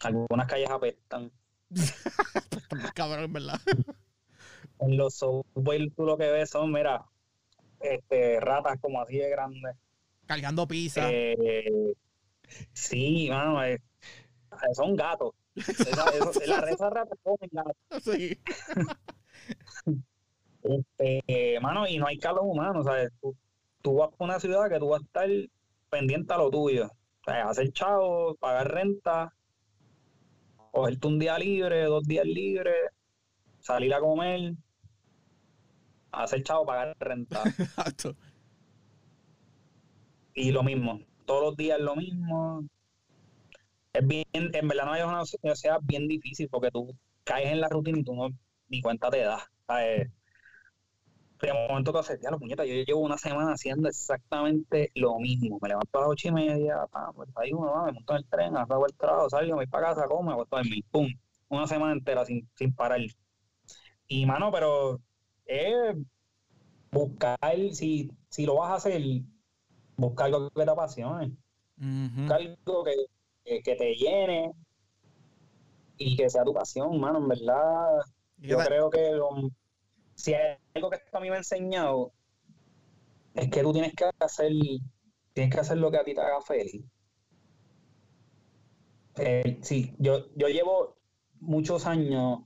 Algunas calles apestan. [laughs] Cabrón, ¿verdad? En los subways tú lo que ves son, mira, este, ratas como así de grandes. Cargando pizza. Eh, sí, mano, eh, son gatos. [laughs] Esa- eso- la reza rata comen gatos. Sí. [laughs] Este, mano, y no hay calor humano, ¿sabes? Tú, tú vas por una ciudad que tú vas a estar pendiente a lo tuyo. O sea, hacer chavo, pagar renta, cogerte un día libre, dos días libres, salir a comer, hacer chavo, pagar renta. [laughs] Exacto. y lo mismo, todos los días lo mismo. Es bien, en verdad no es una sociedad bien difícil porque tú caes en la rutina y tú no ni cuenta te das. ¿sabes? De momento tú haces, ya lo puñeta, yo llevo una semana haciendo exactamente lo mismo. Me levanto a las ocho y media, pa, pues ahí uno va, me monto en el tren, hago el trabajo, salgo, me voy para casa, como, me voy a dormir, pum. Una semana entera sin, sin parar. Y mano, pero es buscar, si, si lo vas a hacer, buscar algo que te apasione, buscar algo que, que, que te llene y que sea tu pasión, mano, en verdad. Yo creo que lo- si hay algo que esto a mí me ha enseñado, es que tú tienes que hacer, tienes que hacer lo que a ti te haga feliz. Eh, sí, yo, yo llevo muchos años,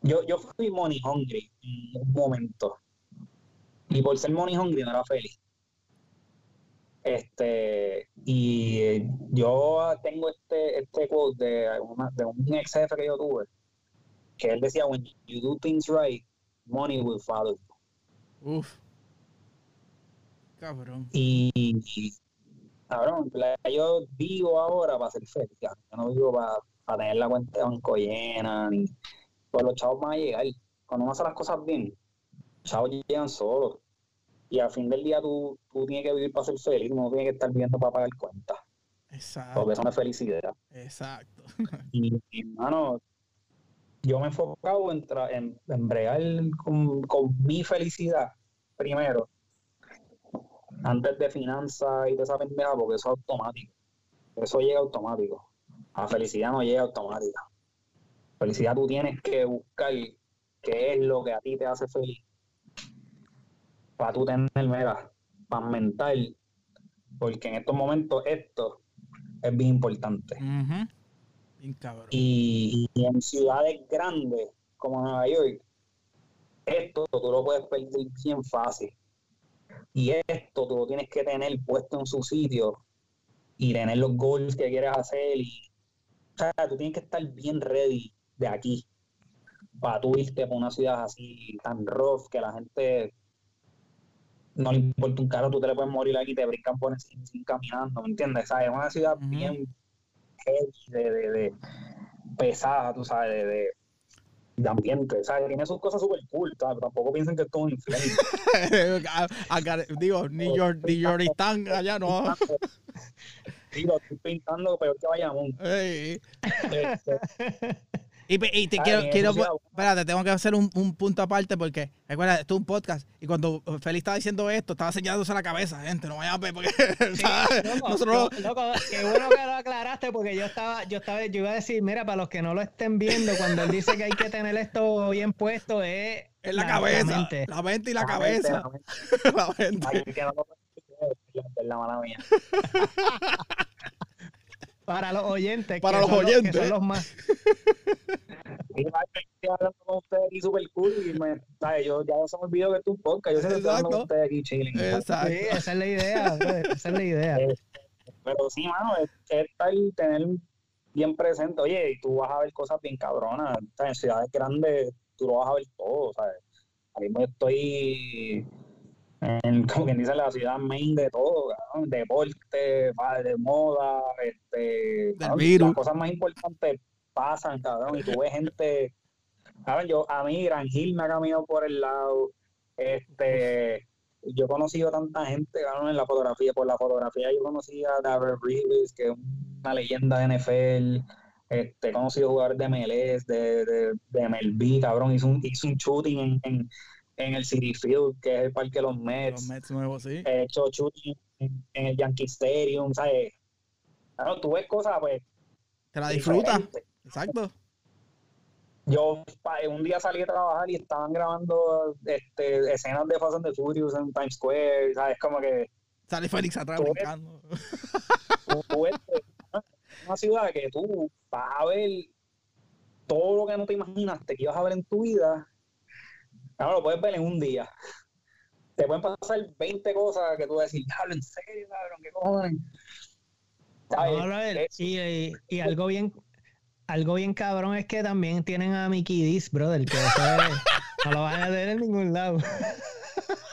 yo, yo fui money hungry en un momento, y por ser money hungry no era feliz. Este, y eh, yo tengo este, este quote de, de un ex jefe que yo tuve, que él decía, when you do things right, money will follow you. Uf. Cabrón. Y, y, cabrón, la- yo vivo ahora para ser feliz, ya. yo no vivo para, para tener la cuenta de banco llena, ni pues los chavos van a llegar. Cuando uno hace las cosas bien, los chavos llegan solos. Y al fin del día tú, tú tienes que vivir para ser feliz, no tienes que estar viviendo para pagar cuentas, Exacto. porque eso no es felicidad. Exacto. [laughs] Y, y, mano, yo me he enfocado en, en, en bregar con, con mi felicidad primero, antes de finanzas y de esa pendeja, porque eso es automático. Eso llega automático. La felicidad no llega automática. Felicidad tú tienes que buscar qué es lo que a ti te hace feliz. Para tú tener, mira, paz mental. Porque en estos momentos esto es bien importante. Cabrón. Y, y en ciudades grandes como Nueva York, esto tú lo puedes perder bien fácil. Y esto tú lo tienes que tener puesto en su sitio y tener los goals que quieres hacer. Y, o sea, tú tienes que estar bien ready de aquí para tú irte por una ciudad así tan rough que la gente no le importa un caro, tú te le puedes morir aquí y te brincan por encima sin caminando, ¿me entiendes? O sea, es una ciudad bien de, de, de pesada, tú sabes, de, de, de ambiente, ¿sabes? Tiene sus cosas súper cool, ¿sabes? Tampoco piensen que esto es un [laughs] a- digo, New York, New York están allá, no. Lo estoy pintando peor que Bayamón. Ey. Este, Y, y te quiero, quiero sí, espérate, tengo que hacer un, un punto aparte porque, recuerda, esto es un podcast y cuando Félix estaba diciendo esto, estaba señalándose la cabeza, gente, no vayan a ver porque, ¿sabes? Loco, Nosotros, yo- loco, qué bueno que lo aclaraste porque yo estaba, yo estaba, yo iba a decir, mira, para los que no lo estén viendo, cuando él dice que hay que tener esto bien puesto, es en la cabeza, mente. la mente y la la mente, cabeza, la mente, la mente. ay, que no la mala mía. Para los oyentes. Para que los son oyentes. que son los más. Estoy hablando con ustedes aquí súper cool y me, ¿sabes? Yo ya se me olvidó que es un podcast. Yo sé que estoy hablando con ustedes aquí chilling. ¿sabes? Exacto. Sí, esa es la idea. pues, Esa es la idea. [laughs] Pero sí, mano, es, es tener bien presente. Oye, y tú vas a ver cosas bien cabronas. O sea, en ciudades grandes tú lo vas a ver todo, ¿sabes? Mismo yo estoy en, [laughs] como quien dice, la ciudad main de todo, cabrón. Deporte, de moda, este... Las cosas más importantes pasan, cabrón, y tú ves gente... Cabrón, yo, a mí, Gran Gil me ha caminado por el lado, este yo he conocido tanta gente cabrón, en la fotografía. Por la fotografía yo conocí a Darrell Reeves, que es una leyenda de NFL. Este, he conocido jugadores de MLS, de, de, de MLB, cabrón. Hizo un, hizo un shooting en, en, en el City Field, que es el parque de los Mets. Los Mets nuevos, sí. He hecho shooting en, en el Yankee Stadium, ¿sabes? Claro, tú ves cosas, pues. Te la disfrutas, exacto. Yo un día salí a trabajar y estaban grabando este, escenas de Fast and the Furious en Times Square, ¿sabes? Como que Sale Félix atrás brincando. [laughs] una ciudad que tú vas a ver todo lo que no te imaginaste que ibas a ver en tu vida. Ahora lo puedes ver en un día. Te pueden pasar 20 cosas que tú vas a decir, hablo en serio, cabrón, qué cojones. y, y, algo bien algo bien cabrón es que también tienen a Mickey D's, brother, que no lo van a tener en ningún lado. [laughs]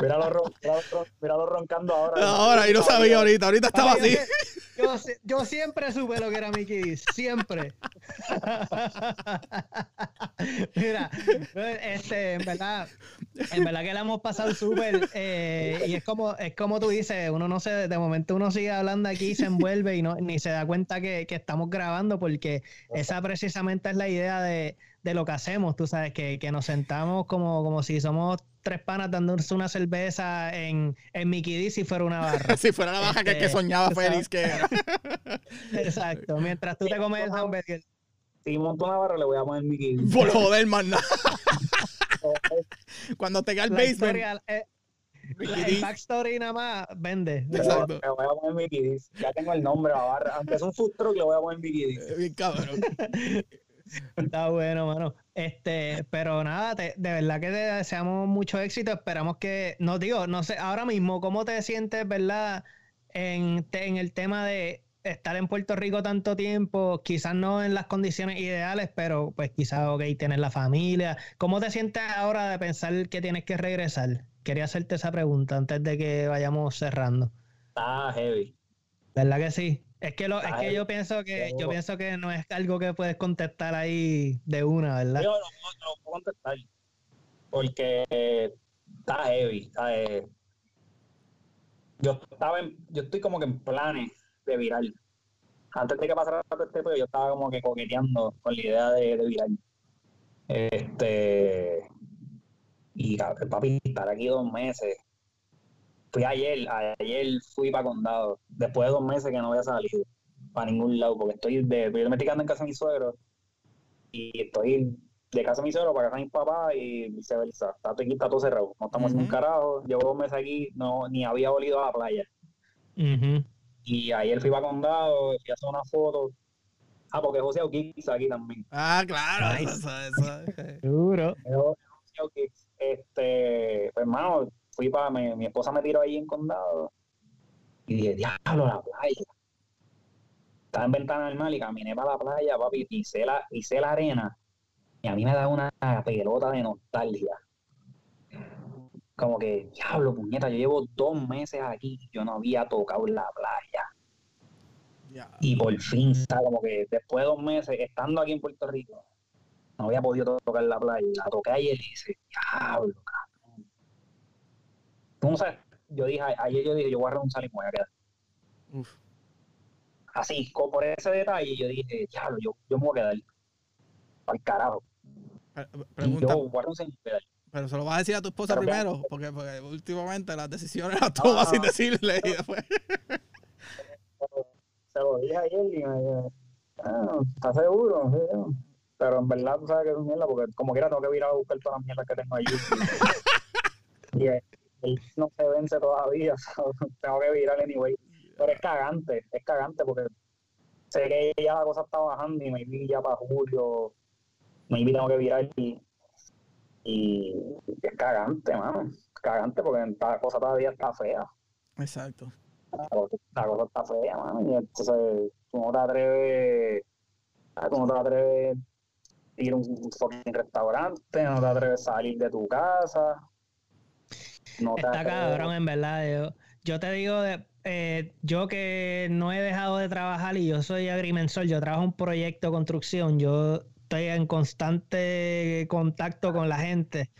Míralo, roncando ahora. Ahora, y no sabía ahorita, ahorita estaba así. Yo, siempre supe lo que era Mickey D, siempre. [laughs] Mira, este, en verdad, en verdad que la hemos pasado súper. Eh, y es como, es como tú dices, uno no se, de momento uno sigue hablando aquí y se envuelve y no, ni se da cuenta que, que estamos grabando, porque esa precisamente es la idea de, de lo que hacemos, tú sabes, que, que nos sentamos como, como si somos tres panas dándose una cerveza en, en Mickey D si fuera una barra. [laughs] si fuera la baja que, que, este, soñaba Félix que era. [laughs] Exacto, mientras tú te comes el hamburger. Si monto una barra le voy a poner Mickey D. Por joder, man. [laughs] Cuando tenga el basement. Eh, el backstory nada más vende. Exacto. Le voy a poner Mickey D. Ya tengo el nombre a la barra. Aunque es un food truck, le voy a poner Mickey D. Bien cabrón. [laughs] Está bueno, mano. Este, pero nada, de verdad que te deseamos mucho éxito. Esperamos que, no digo, no sé, ahora mismo, ¿cómo te sientes, verdad, en, en el tema de estar en Puerto Rico tanto tiempo, quizás no en las condiciones ideales, pero pues quizás, ok, tienes la familia. ¿Cómo te sientes ahora de pensar que tienes que regresar? Quería hacerte esa pregunta antes de que vayamos cerrando. Está heavy. ¿Verdad que sí? Es que, lo, es que yo pienso que yo pienso que no es algo que puedes contestar ahí de una, ¿verdad? Yo no, no, puedo contestar porque está heavy, está. Yo estaba en, yo estoy como que en planes de viral. Antes de que pasara todo este yo estaba como que coqueteando con la idea de, de viral. Este y papi, estar aquí dos meses fui ayer, ayer fui para Condado, después de dos meses que no había salido para ningún lado, porque estoy de, yo me estoy quedando en casa de mi suegro y estoy de casa de mi suegro para casa de mi papá y viceversa. Está aquí, está todo cerrado, no estamos en un carajo, llevo dos meses aquí, no, ni había olido a la playa. Y ayer fui para Condado, fui a hacer una foto. Ah, porque José O'Kicks aquí también. Ah, claro, eso, eso. [laughs] Seguro. Este, pues hermano, fui para, mi, esposa me tiró ahí en condado y dije, diablo, la playa. Estaba en ventana normal y caminé para la playa, papi, pisé la, pisé la arena y a mí me da una pelota de nostalgia. Como que, diablo, puñeta, yo llevo dos meses aquí y yo no había tocado la playa. Y por fin, está como que después de dos meses, estando aquí en Puerto Rico, no había podido tocar la playa. La toqué ayer y dije, diablo, yo dije, ayer yo dije, yo voy a renunciar y me voy a quedar. Así, por ese detalle, yo dije, diablo, yo, yo me voy a quedar. Al carajo. Pregunta, yo voy a renunciar y quedar. Pero se lo vas a decir a tu esposa primero, porque, últimamente las decisiones las tomas sin decirle y después. Se lo dije ayer y me dije, ah, ¿estás seguro? Pero en verdad tú sabes que es mierda, porque como quiera tengo que ir a buscar todas las mierdas que tengo allí. [laughs] y, él no se vence todavía, [laughs] tengo que virar anyway. Pero es cagante, es cagante porque sé que ya la cosa está bajando y me vi ya para julio, me tengo que virar y, y es cagante, mano. Cagante porque la cosa todavía está fea. Exacto. La cosa, está fea, mano. Y entonces tú no te atreves, tú no te atreves ir a un fucking restaurante, no te atreves a salir de tu casa Está cabrón, en verdad. Yo, te digo, de, eh, yo que no he dejado de trabajar y yo soy agrimensor, yo trabajo en un proyecto de construcción, yo estoy en constante contacto con la gente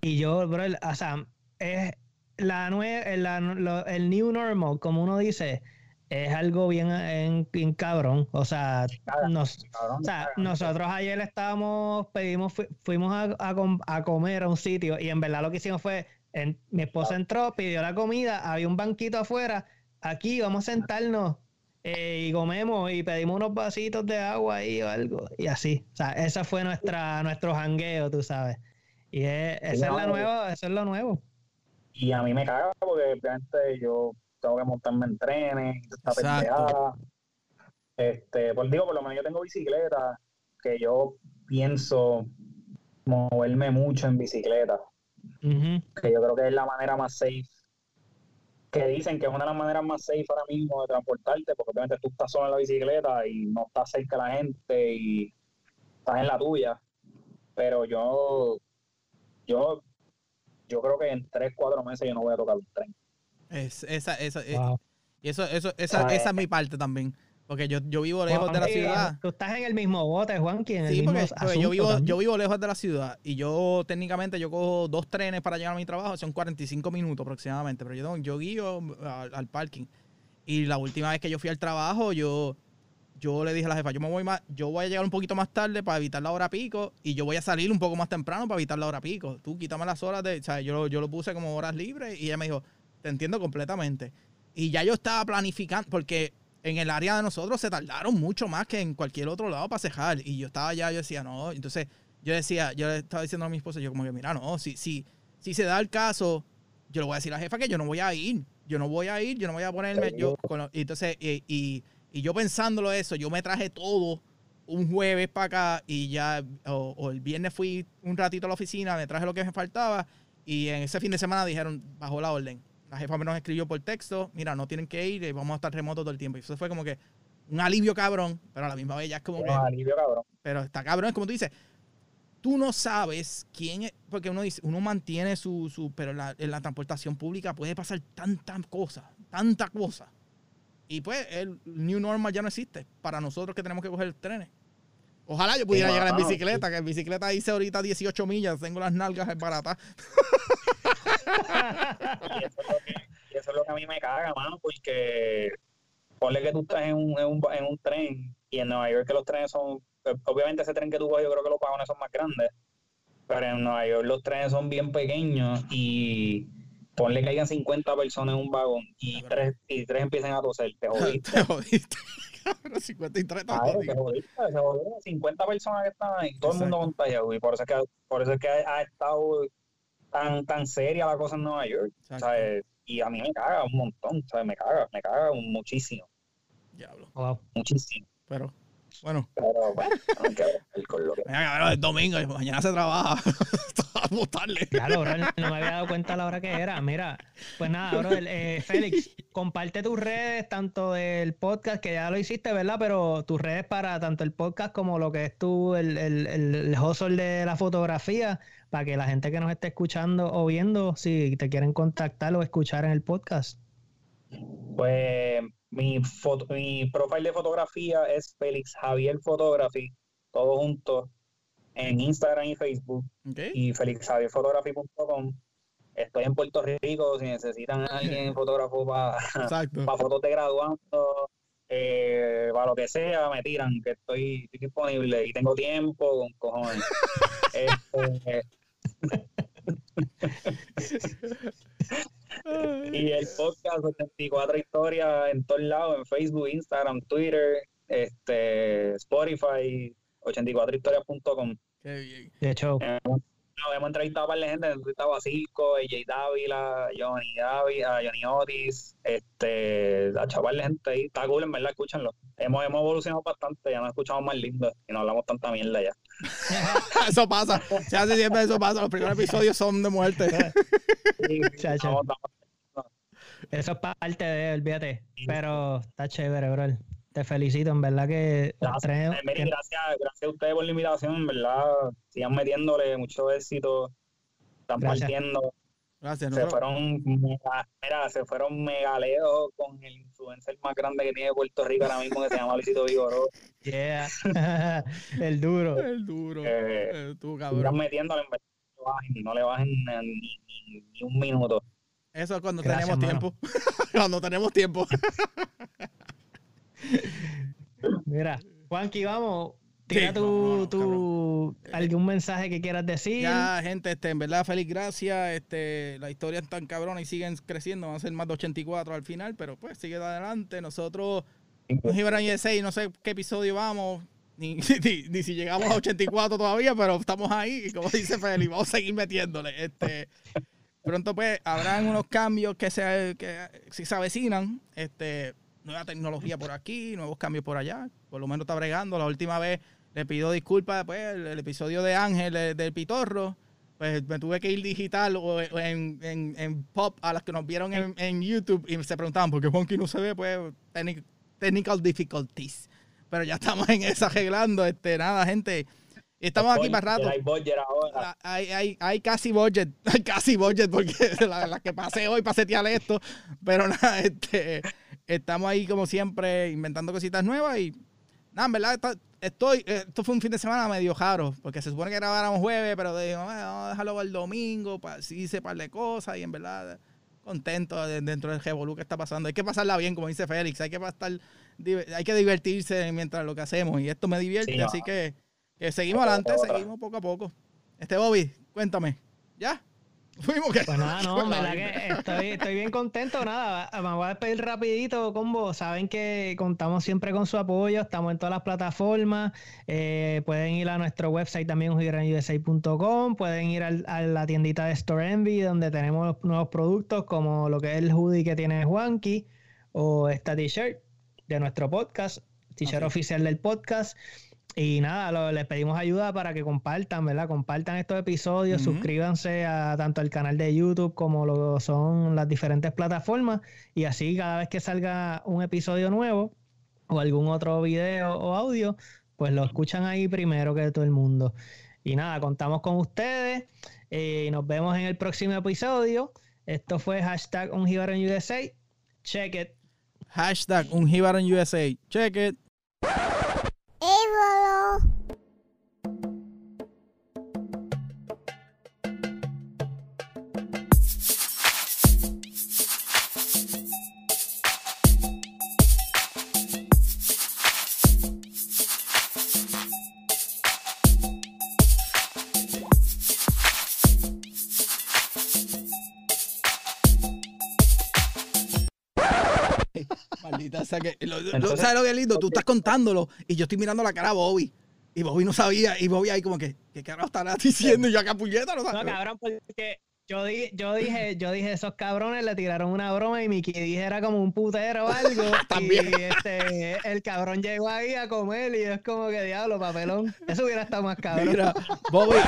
y yo, bro, o sea, es la el new normal, como uno dice, es algo bien, bien, cabrón. O sea, nosotros ayer estábamos, pedimos, fuimos a, a, comer a un sitio y en verdad lo que hicimos fue mi esposa entró, pidió la comida, había un banquito afuera, aquí vamos a sentarnos eh, y comemos y pedimos unos vasitos de agua ahí o algo, y así. O sea, ese fue nuestra, nuestro jangueo, tú sabes. Y es, esa es la nueva, eso es lo nuevo. Y a mí me caga porque obviamente yo tengo que montarme en trenes, esta pendejada. Este, pues digo, por lo menos yo tengo bicicleta, que yo pienso moverme mucho en bicicleta. Que yo creo que es la manera más safe. Que dicen que es una de las maneras más safe ahora mismo de transportarte, porque obviamente tú estás solo en la bicicleta y no estás cerca de la gente y estás en la tuya. Pero yo, yo, yo creo que en 3, 4 meses yo no voy a tocar un tren. Es, esa, esa, eh, y eso, eso, esa, esa es mi parte también. Porque yo, yo vivo lejos de la ciudad. Tú estás en el mismo bote, Juan, en sí, el porque, yo, vivo, yo vivo lejos de la ciudad y yo técnicamente yo cojo dos trenes para llegar a mi trabajo, son 45 minutos aproximadamente, pero yo, yo guío al, parking. Y la última vez que yo fui al trabajo, yo, yo le dije a la jefa, yo me voy más, yo voy a llegar un poquito más tarde para evitar la hora pico y yo voy a salir un poco más temprano para evitar la hora pico. Tú quítame las horas de, o sea, yo, yo lo puse como horas libres y ella me dijo, te entiendo completamente. Y ya yo estaba planificando, porque en el área de nosotros se tardaron mucho más que en cualquier otro lado para cejar. Y yo estaba allá, yo decía, no. Entonces, yo decía, yo le estaba diciendo a mi esposa, yo como que, mira, no, si, si, si se da el caso, yo le voy a decir a la jefa que yo no voy a ir. Yo no voy a ir, yo no voy a ponerme. Yo, y entonces, y, y, yo pensándolo eso, yo me traje todo un jueves para acá y ya, o, o, el viernes fui un ratito a la oficina, me traje lo que me faltaba y en ese fin de semana dijeron, bajó la orden la jefa me nos escribió por texto, mira, no tienen que ir, vamos a estar remotos todo el tiempo. Y eso fue como que un alivio cabrón, pero a la misma vez ya es como un alivio cabrón. Pero está cabrón, es como tú dices, tú no sabes quién es, porque uno dice, uno mantiene su, su pero en la, transportación pública puede pasar tantas cosas, tanta cosa. Y pues el New Normal ya no existe para nosotros que tenemos que coger trenes. Ojalá yo pudiera llegar en bicicleta, que en bicicleta hice ahorita 18 millas, tengo las nalgas baratas. [laughs] y, eso es lo que, a mí me caga, mano, porque ponle que tú estás en un, en un, en un tren y en Nueva York que los trenes son, obviamente ese tren que tú vas yo creo que los vagones son más grandes, pero en Nueva York los trenes son bien pequeños y ponle que hayan 50 personas en un vagón y tres, y tres empiezan a toser, te [laughs] jodiste. te jodiste. [laughs] 53 claro, te jodiste, se jodiste, 50 personas que están ahí, todo el mundo contagiado y por eso es que, por eso es que ha estado tan, tan seria la cosa en Nueva York. ¿sabes? Y a mí me caga un montón, ¿sabes? Me caga, me caga muchísimo. Diablo. Muchísimo. Pero, bueno. Pero, bueno, [laughs] hay que ver con lo que... Venga, es domingo y mañana se trabaja. [laughs] Vamos tarde. Claro, bro, no me había dado cuenta a la hora que era. Mira, pues nada, bro, eh, Félix, comparte tus redes, tanto del podcast, que ya lo hiciste, ¿verdad? Pero tus redes para tanto el podcast como lo que es tú, el, el, el hustle de la fotografía, para que la gente que nos esté escuchando o viendo, si te quieren contactar o escuchar en el podcast. Pues mi, foto, mi profile de fotografía es Félix Javier Photography, todo junto en Instagram y Facebook. Y felixjavierphotography.com. Estoy en Puerto Rico, si necesitan a alguien fotógrafo para fotos de graduando, eh, para lo que sea, me tiran, que estoy, disponible y tengo tiempo con cojones. [laughs] este, [laughs] y el podcast 84 historias en todos lados, en Facebook, Instagram, Twitter, este, Spotify, 84historias.com. Qué bien. De hecho, hemos, hemos entrevistado a par de gente, hemos entrevistado a Circo, a Jay Dávila, a Johnny Dávila, a Johnny Otis, este, a chaval de gente ahí, está cool, en verdad, escúchanlo. Hemos, hemos evolucionado bastante, ya nos escuchamos más lindos y no hablamos tanta mierda ya. [laughs] eso pasa, se hace siempre eso pasa, los primeros episodios son de muerte. Eso es parte de, olvídate, pero está chévere, bro te felicito, en verdad que... Gracias, gracias, a ustedes por la invitación, en verdad, sigan metiéndole mucho éxito, están partiendo. Gracias, se fueron, mira, se fueron megaleos con el influencer más grande que tiene Puerto Rico ahora mismo, que se llama Luisito Vigoró. [laughs] Yeah, [laughs] el duro. El duro. Eh, tú, cabrón. Están metiéndole, en verdad, no le bajen, no le bajen ni, ni, un minuto. Eso es cuando tenemos tiempo. [laughs] cuando tenemos tiempo. Mira, Juanqui, vamos. Tira tu, algún mensaje que quieras decir. Ya, gente, este, en verdad, feliz gracias. Este, la historia es tan cabrona y siguen creciendo. Van a ser más de 84 al final, pero pues sigue adelante. Nosotros, nos iban a 6, no sé qué episodio vamos, ni, [laughs] ni, si llegamos a 84 todavía, pero estamos ahí. Y como dice Feli, vamos a seguir metiéndole. Este, pronto pues habrán unos cambios que se, que se avecinan, este, nueva tecnología por aquí, nuevos cambios por allá, por lo menos está bregando. La última vez le pido disculpas, pues, el, episodio de Ángel del Pitorro, pues me tuve que ir digital o, en, en, pop a las que nos vieron en, en, YouTube y se preguntaban por qué Monkey no se ve, pues, technical difficulties. Pero ya estamos en eso arreglando, este, nada, gente. Estamos aquí más rato. Hay budget ahora. Hay, hay, hay, casi budget, [laughs] hay casi budget porque [laughs] la, la que pasé hoy para setear esto. Pero nada, este, estamos ahí como siempre inventando cositas nuevas y nada, en verdad estoy, esto fue un fin de semana medio raro porque se supone que grabáramos jueves, pero dijimos, vamos a dejarlo el domingo, para así hice par de cosas y en verdad contento dentro del revolú que está pasando. Hay que pasarla bien, como dice Félix, hay que pasar, hay que divertirse mientras lo que hacemos y esto me divierte, así que, que seguimos adelante, seguimos poco a poco. Este Bobby, cuéntame, ¿ya? Fuimos que. Pues nada, no, [laughs] verdad que estoy, estoy, bien contento. Nada, me voy a despedir rapidito con vos. Saben que contamos siempre con su apoyo. Estamos en todas las plataformas. Eh, pueden ir a nuestro website también, usa.com. Pueden ir a la tiendita de Store Envy, donde tenemos nuevos productos como lo que es el hoodie que tiene Juanqui o esta t-shirt de nuestro podcast, t-shirt oficial del podcast. Y nada, les pedimos ayuda para que compartan, ¿verdad? Compartan estos episodios, suscríbanse a tanto al canal de YouTube como lo son las diferentes plataformas. Y así cada vez que salga un episodio nuevo o algún otro video o audio, pues lo escuchan ahí primero que todo el mundo. Y nada, contamos con ustedes y nos vemos en el próximo episodio. Esto fue hashtag un USA. Check it. Hashtag un USA. Check it. Hey, little. ¿Sabes lo que es lindo? Tú estás contándolo y yo estoy mirando la cara a Bobby. Y Bobby no sabía. Y Bobby ahí como que, ¿qué carajo estará diciendo? Y yo acá puñeta, no No, cabrón, porque yo, yo dije, yo dije, esos cabrones le tiraron una broma y Mickey dije era como un putero o algo. [laughs] También. Y este, el cabrón llegó ahí a comer y es como que diablo, papelón. Eso hubiera estado más cabrón. Mira, Bobby,